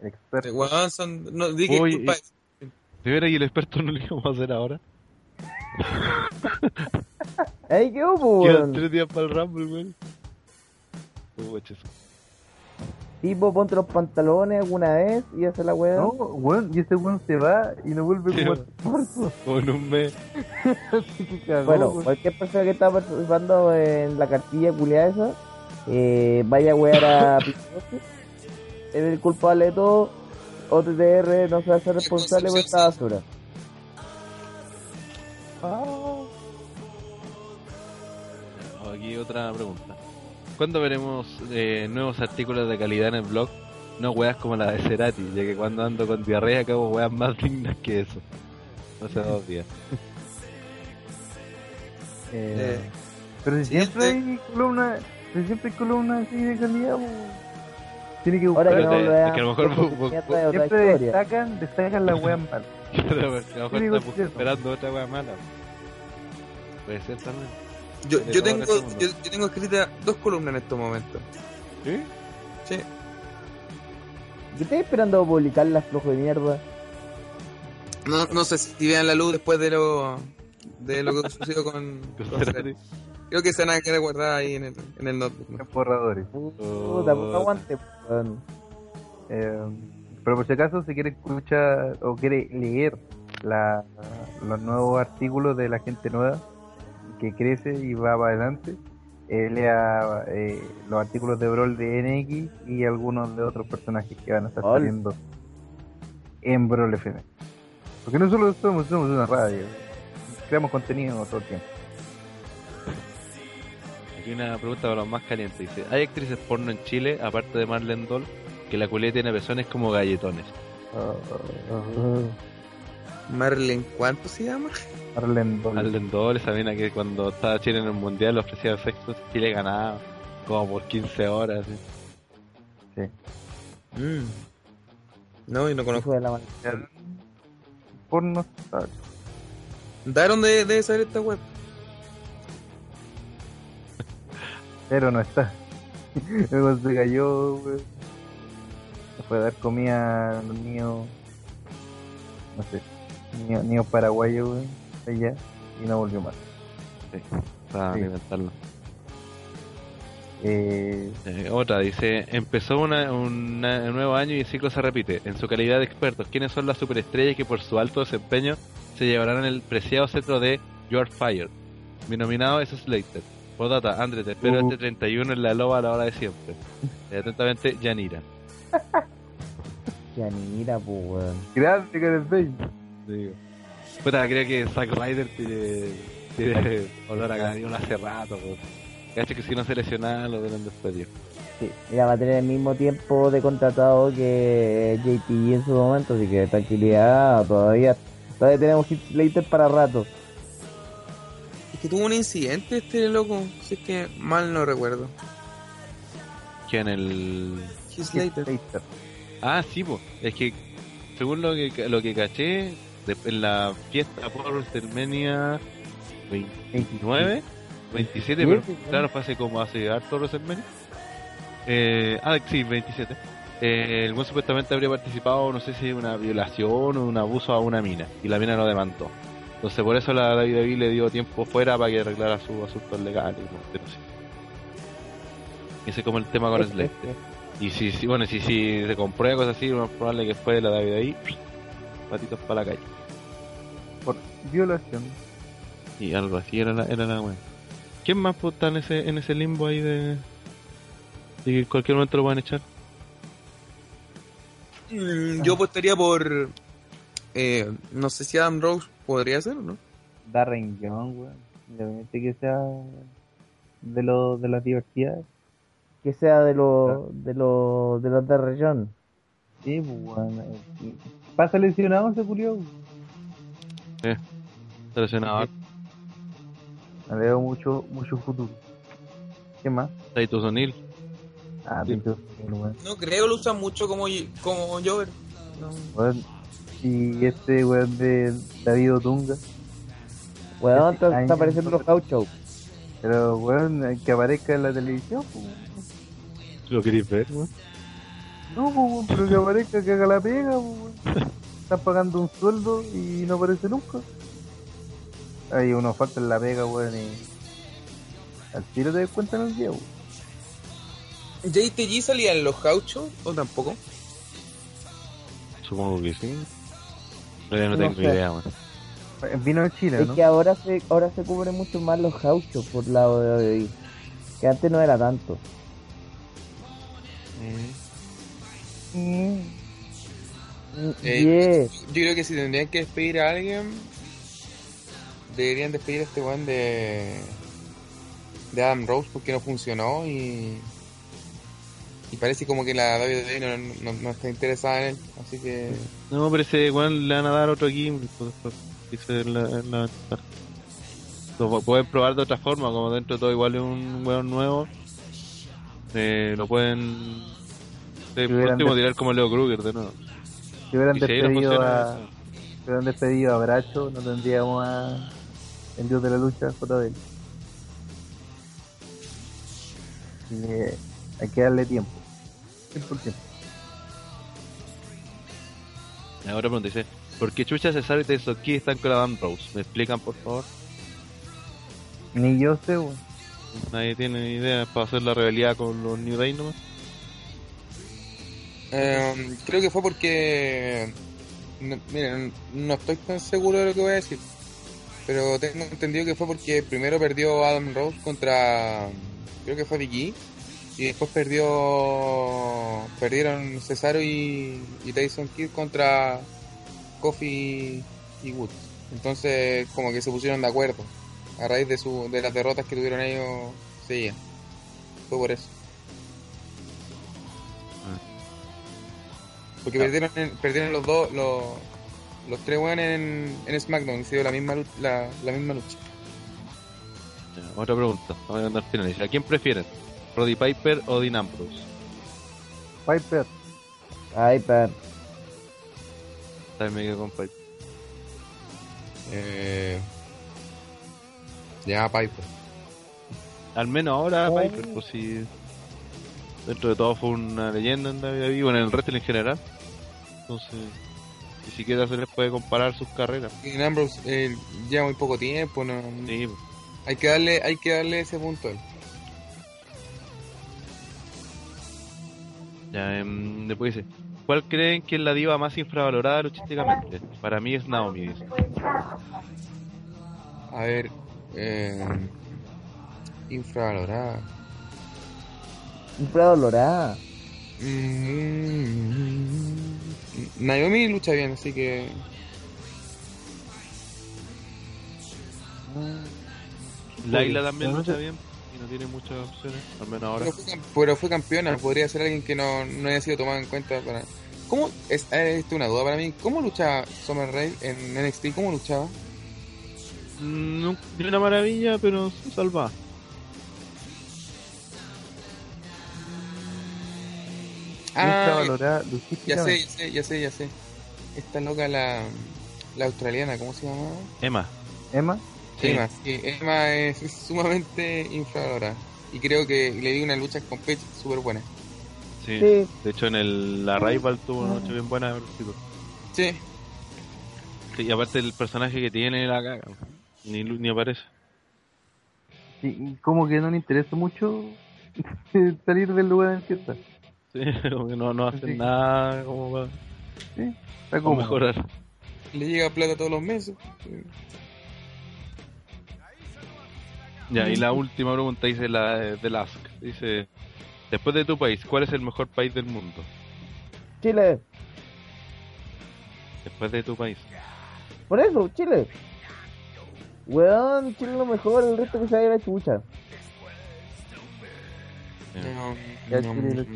Eh, Experto. no, di que Uy, culpa De veras, y el experto <laughs> no lo íbamos a hacer ahora. Ahí quedó, pues, Quedan weón. tres días para el Rumble, weón. Uy, che, Tipo, ponte los pantalones alguna vez y hace la weá. No, weón, y ese weón se va y no vuelve Sí, como marzo. Como en un mes. <laughs> Cagó, Bueno, weón. cualquier persona que está participando en la cartilla culiada esa, eh, vaya a wear a. <laughs> Él es el culpable de todo. OTTR no se va a hacer responsable por esta basura. Oh, Aquí otra pregunta. ¿Cuándo veremos eh, nuevos artículos de calidad en el blog? No weas como la de Cerati, ya que cuando ando con diarrea acabo weas más <laughs> dignas que eso. Hace dos días. Eh, Eh, pero si siempre hay columna, si siempre hay columna así de calidad, weón. Tiene que Ahora que no lo vean, es que a lo mejor Siempre destacan, destacan la wea mal. Pero a lo mejor estamos esperando otra wea mala. Puede ser también. Yo, yo, tengo, yo, yo tengo escritas dos columnas en estos momentos. ¿Sí? Sí. ¿Qué estás esperando para publicar las flojo de mierda? No, no sé si vean la luz después de lo de lo que sucedió con, <laughs> con. Creo que se van a quedar guardadas ahí en el, en el notebook. ¿no? Los borradores. Puta, pues, aguante. Eh, pero por si acaso, si quiere escuchar o quiere leer la, los nuevos artículos de la gente nueva que crece y va para adelante, eh, lea eh, los artículos de Brawl de NX y algunos de otros personajes que van a estar Ol. saliendo en Brawl FM. Porque no solo somos, somos una radio, creamos contenido todo el tiempo. Aquí una pregunta para los más calientes. Dice, ¿hay actrices porno en Chile, aparte de Marlene Doll, que la culé tiene pezones como galletones? Marlene, ¿cuánto se llama? Marlene Doll. Marlene Doll, esa mina que cuando estaba Chile en el Mundial le ofrecía sexo, Chile ganaba como por 15 horas. así. Sí. Mm. No, y no conozco. De la. Porno. ¿Daron de, debe saber esta web? Pero no está. <laughs> Luego se cayó, weón. Se fue a dar comida a los niños, no sé, niños, niños paraguayos, weón, allá, y no volvió más. Para Sí. alimentarlo. Eh, Eh, otra dice, empezó una- una- un nuevo año y el ciclo se repite. En su calidad de expertos, ¿quiénes son las superestrellas que por su alto desempeño se llevarán el preciado cetro de You Are Fired? Mi nominado es Slater. Por data, André, te espero Uh. este 31 en la loba a la hora de siempre. Eh, atentamente, Yanira. <laughs> Yanira, pues, weón. grande Gareth Bale. Digo. Puta, creo que Zack Ryder tiene, tiene olor a cañón hace rato. Pues. Cacho que si no se lesiona lo deben despedir. Sí, mira, va a tener el mismo tiempo de contratado que JPG en su momento, así que tranquilidad, todavía, todavía tenemos Hit Slater para rato. Es que tuvo un incidente este loco, si es que mal no recuerdo. Que en el... Slater. Ah, sí, pues. Es que, según lo que, lo que caché, de- en la fiesta por WrestleMania 29, 27, Sí, pero claro, fue hace como hace harto WrestleMania. Eh, ah, sí, 27. Eh, el buen supuestamente habría participado, no sé si en una violación o un abuso a una mina, y la mina lo demandó. Entonces, por eso la WWE le dio tiempo fuera para que arreglara sus asuntos legales. ¿no? Pero sí. Ese es como el tema con Slater. Y si, si bueno, si, si se comprueba cosas así, lo más probable que fue la David ahí, patitos para la calle. Por violación. Y algo así era la, era la wea. ¿Quién más puede estar en ese, en ese limbo ahí de, de que en cualquier momento lo pueden echar? Mm, yo apostaría por. Eh, no sé si Adam Rose podría ser o no. Darren Young, weón. Independiente que sea de, lo, de las diversidades. Que sea de los de los de los de región. Sí, pues, weón. eh, Pasa lesionado ese culiao. Seleccionado Me veo mucho, mucho futuro. ¿Qué más? Titus O'Neill. Ah, Sí. Tito, weón. No creo, lo usan mucho como, como Jover. No. Weón, Y este weón de David Otunga. Weón, Este está, apareciendo los gauchos. Pero weón, que aparezca en la televisión, pues. ¿Lo queréis ver? weón? No, pues, weón, pero que aparezca, que haga la pega, pues, weón. Están pagando un sueldo y no aparece nunca. Hay unos falta en la pega, weón, y. Al tiro te descuentan el día, weón. ¿JTG salía en los gauchos o tampoco? Supongo que sí. No No tengo sé. idea, weón. Vino de Chile, Es ¿no? que ahora se ahora se cubren mucho más los gauchos por lado de hoy. Que antes no era tanto. Mm. Eh, Yeah. Yo creo que si tendrían que despedir a alguien, deberían despedir a este weón de, de Adam Rose porque no funcionó y, y parece como que la WWE no, no, no está interesada en él. Así que No, pero ese weón le van a dar otro gimmick. pues, después. Dice la, la ventaja. Lo pu- pueden probar de otra forma, como dentro de todo igual es un weón nuevo. Eh, lo pueden... Eh, por hubieran último tirar como Leo Kruger de nuevo. Si hubieran Y despedido a. Si hubieran despedido a Bracho, no tendríamos a. El dios de la lucha, JBL. Así que hay que darle tiempo. 100%. Ahora pregunta, dice, ¿por qué Chucha César y Tyson están con Adam Rose? ¿Me explican, por favor? Ni yo sé, weón. Nadie tiene ni idea para hacer la rivalidad con los New Day nomás. Eh, creo que fue porque. No, miren, no estoy tan seguro de lo que voy a decir. Pero tengo entendido que fue porque primero perdió Adam Rose contra. Creo que fue Vicky. Y después perdió. Perdieron Cesaro y, y Tyson Kidd contra Kofi y Woods. Entonces, como que se pusieron de acuerdo. A raíz de, su, de las derrotas que tuvieron ellos, seguían. Fue por eso. Porque perdieron, perdieron los dos, los, los tres weones en, en SmackDown y se dio la misma, la, la misma lucha. Ya, otra pregunta, vamos a andar finales. ¿A quién prefieren? ¿Roddy Piper o Dean Ambrose? Piper. Ay, per. También me quedo con Piper. Eh, ya, Piper. Al menos ahora Oh. Piper, pues si dentro de todo fue una leyenda en vida viva, en el wrestling en general. Entonces, ni siquiera se les puede comparar sus carreras. Dean Ambrose eh, lleva muy poco tiempo, no, Sí, pues. hay que darle, hay que darle ese punto a él. Ya, em, después dice, ¿cuál creen que es la diva más infravalorada luchísticamente? Para mí es Naomi, dice. A ver, eh, infravalorada. Infradolorada. Mm, Naomi lucha bien, así que Laila también lucha bien y no tiene muchas opciones, al menos ahora. pero fue, pero fue campeona. Podría ser alguien que no, no haya sido tomado en cuenta para. ¿Cómo? Es, eh, esto una duda para mí. ¿Cómo luchaba Summer Rae en NXT? ¿Cómo luchaba? Mm, No, una maravilla, pero se salva. Ah, valorada ya sé, ya sé, ya sé, ya sé. Esta loca, la, la australiana, ¿cómo se llama? Emma. Emma. Sí. Emma, sí, Emma es sumamente infravalorada. Y creo que le di una lucha con Page súper buena. Sí. Sí. De hecho, en el, la Rival tuvo una noche bien buena. Sí, Sí, y aparte el personaje que tiene la caga. Ni, ni aparece. Sí, y como que no le interesa mucho <laughs> salir del lugar en que está. Sí, <laughs> como que no, no hacen Sí. nada como para, Sí, está para como mejorar. le llega plata todos los meses. Ya, y la última pregunta dice la de de Lask. Dice, después de tu país, ¿cuál es el mejor país del mundo? Chile. Después de tu país. Por eso, Chile. Weón, Chile es lo mejor, el resto que se vaya a la chucha. No, Ya, no, Chile.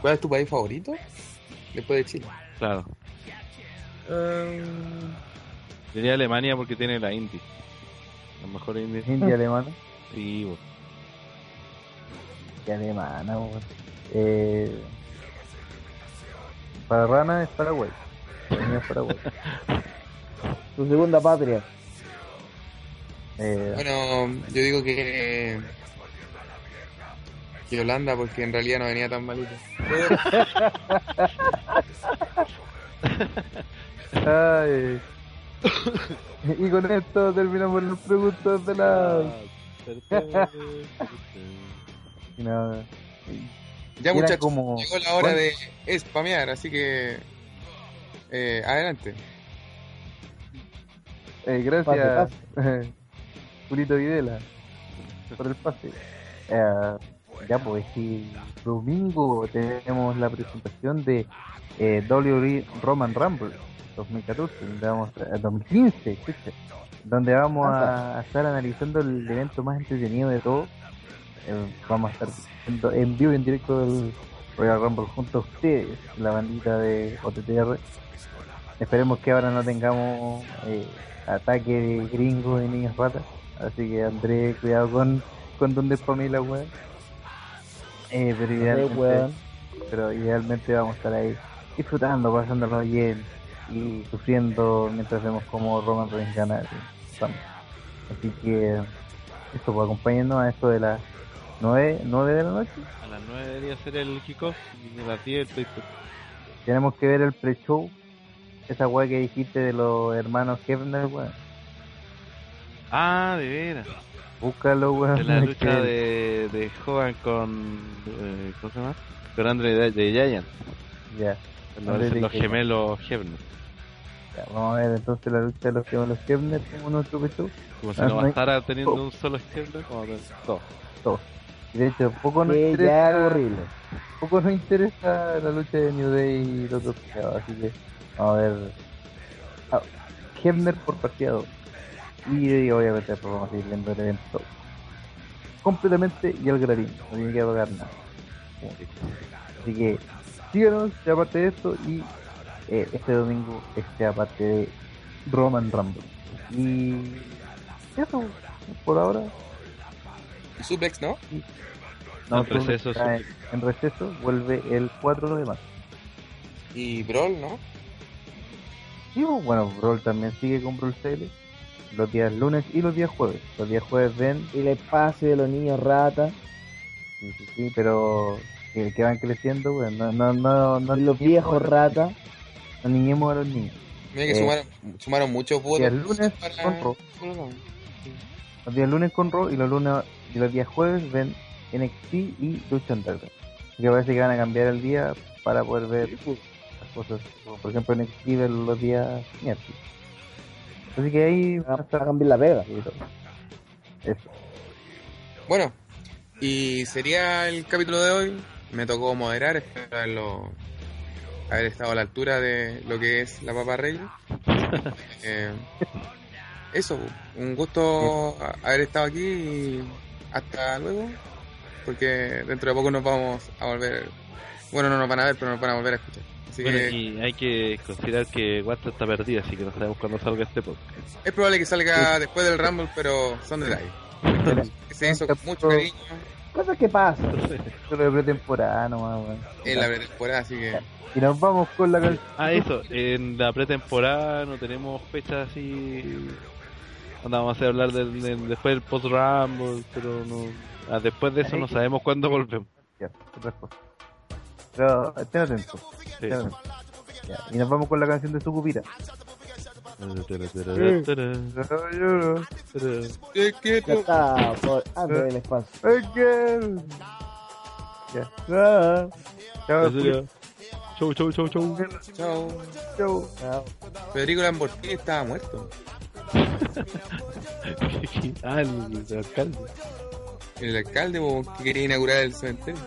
¿Cuál es tu país favorito? Después de Chile. Claro. Um, Diría Alemania porque tiene la Indy. La mejor Indy. India alemana. Sí, bo. India alemana, weón. Eh, para Rana es Paraguay. Para mí es Paraguay. <laughs> Tu segunda patria. Eh, bueno, yo digo que. Que Holanda, porque en realidad no venía tan malito. <laughs> ay. Y con esto terminamos las preguntas de la. <laughs> Y nada. Ya, muchachos, como- llegó la hora ¿Cuál? de spamear, así que. Eh, adelante. Eh, gracias, <laughs> Julito Videla, por el pase. Eh, ya, pues, sí, domingo tenemos la presentación de eh, WWE Roman Rumble 2014, donde vamos a- eh, 2015, escucha, donde vamos a, a estar analizando el evento más entretenido de todo. Eh, vamos a estar en vivo y en directo el Royal Rumble junto a ustedes, la bandita de OTTR. Esperemos que ahora no tengamos eh, ataque de gringos y niños ratas. Así que André, cuidado con, con donde spamé la web. Eh, pero, Eh, idealmente, pero idealmente vamos a estar ahí disfrutando, pasándolo bien y sufriendo mientras vemos cómo Roman Reigns gana. Así que esto pues acompañarnos a esto de las 9, 9 de la noche. A las 9 debería ser el kickoff y a las 10 el Tenemos que ver el pre-show. Esa weá que dijiste de los hermanos Hebner, weón. Ah, de veras. Búscalo, weón. De la lucha de, de Hogan con. Eh, ¿Cómo se llama? Con Andre de, de Giant. Ya, los Giant. gemelos Hebner. Ya, vamos a ver entonces la lucha de los gemelos Hebner como nuestro. Como si Ah, no hay- bastara <laughs> teniendo Oh. un solo Hebner, como dos. Todos. Y de hecho, poco nos Que ya interesa. poco nos interesa la lucha de New Day y los peleados, así que vamos a ver. Ah, Hebner por partida 2. Y obviamente después vamos a seguir viendo el evento completamente y al grarín, no tiene que pagar nada. Así que síganos, sea parte de esto y eh, este domingo esté aparte de Roman Rumble. Y eso, por ahora. Y Suplex, ¿no? No, En receso, está en, en receso vuelve el 4 de marzo. Y Brawl, ¿no? Sí, bueno, Brawl también sigue con Brawl Sale los días lunes y los días jueves. Los días jueves ven, Y el espacio de los niños ratas. sí, sí, sí, pero que, que van creciendo, bueno, no, no, no, no, y los viejos ratas. No niñemos a los niños. Mira que Eh, sumaron, sumaron muchos votos. Y el lunes para- con Raw. Los días lunes con Raw y los lunes y los días jueves ven NXT y Lucha Underground. Que parece que van a cambiar el día para poder ver las cosas. como Por ejemplo, NXT ver los días miércoles. Así que ahí van a cambiar la pega. Eso. Bueno, y sería el capítulo de hoy. Me tocó moderar, espero haberlo, haber estado a la altura de lo que es la papa rey. <laughs> Eh, eso, un gusto haber estado aquí y hasta luego, porque dentro de poco nos vamos a volver. Bueno, no nos van a ver, pero nos van a volver a escuchar. Así Bueno, que y hay que considerar que WhatsApp está perdida, así que no sabemos cuándo salga este podcast. es probable que salga después del Rumble, pero son detalles. Que se hizo con mucho cariño Cosas que pasan. Solo de pretemporada nomás, weón. en la pretemporada, así que. Y nos vamos con la canción. Ah, eso, en la pretemporada no tenemos fechas así. Andamos a hacer hablar del, del- después del post-Rumble, pero no. ah, después de eso no sabemos cuándo volvemos. Ya. Pero estén atentos. Sí. estén atentos. Ya, Y nos vamos con la canción de Sucupira. Chau, chau, chau, chau. Chao. Chao. Federico Lamborghini estaba muerto. el, alcalde. El alcalde que quería inaugurar el cementerio.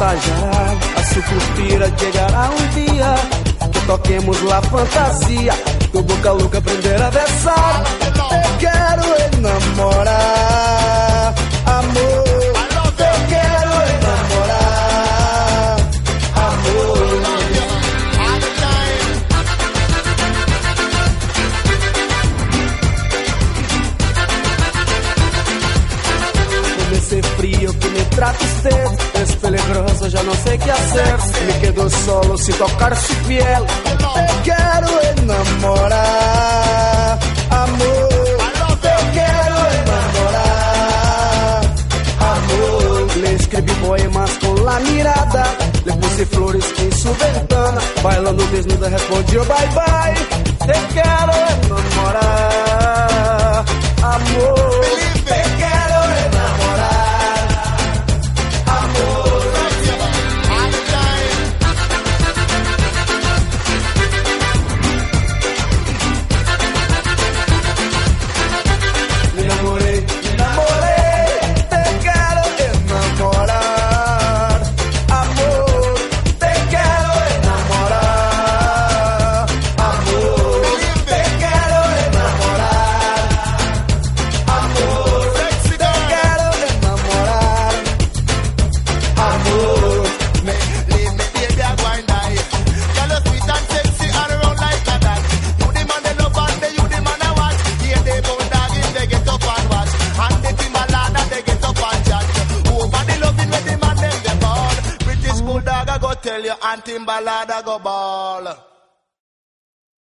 Estagiará, a sucupira Chegará um dia Que toquemos la fantasia. Do boca louca aprender a besar Eu quero enamorar Amor que trata usted Es peligroso, ya no sé qué hacer. Me quedo solo sin tocar su piel. Te quiero enamorar Amor. Te quiero enamorar Amor. Le escribí poemas con la mirada. Le puse flores en su ventana. Bailando desnuda respondió bye bye. Te quiero enamorar Amor I go ball.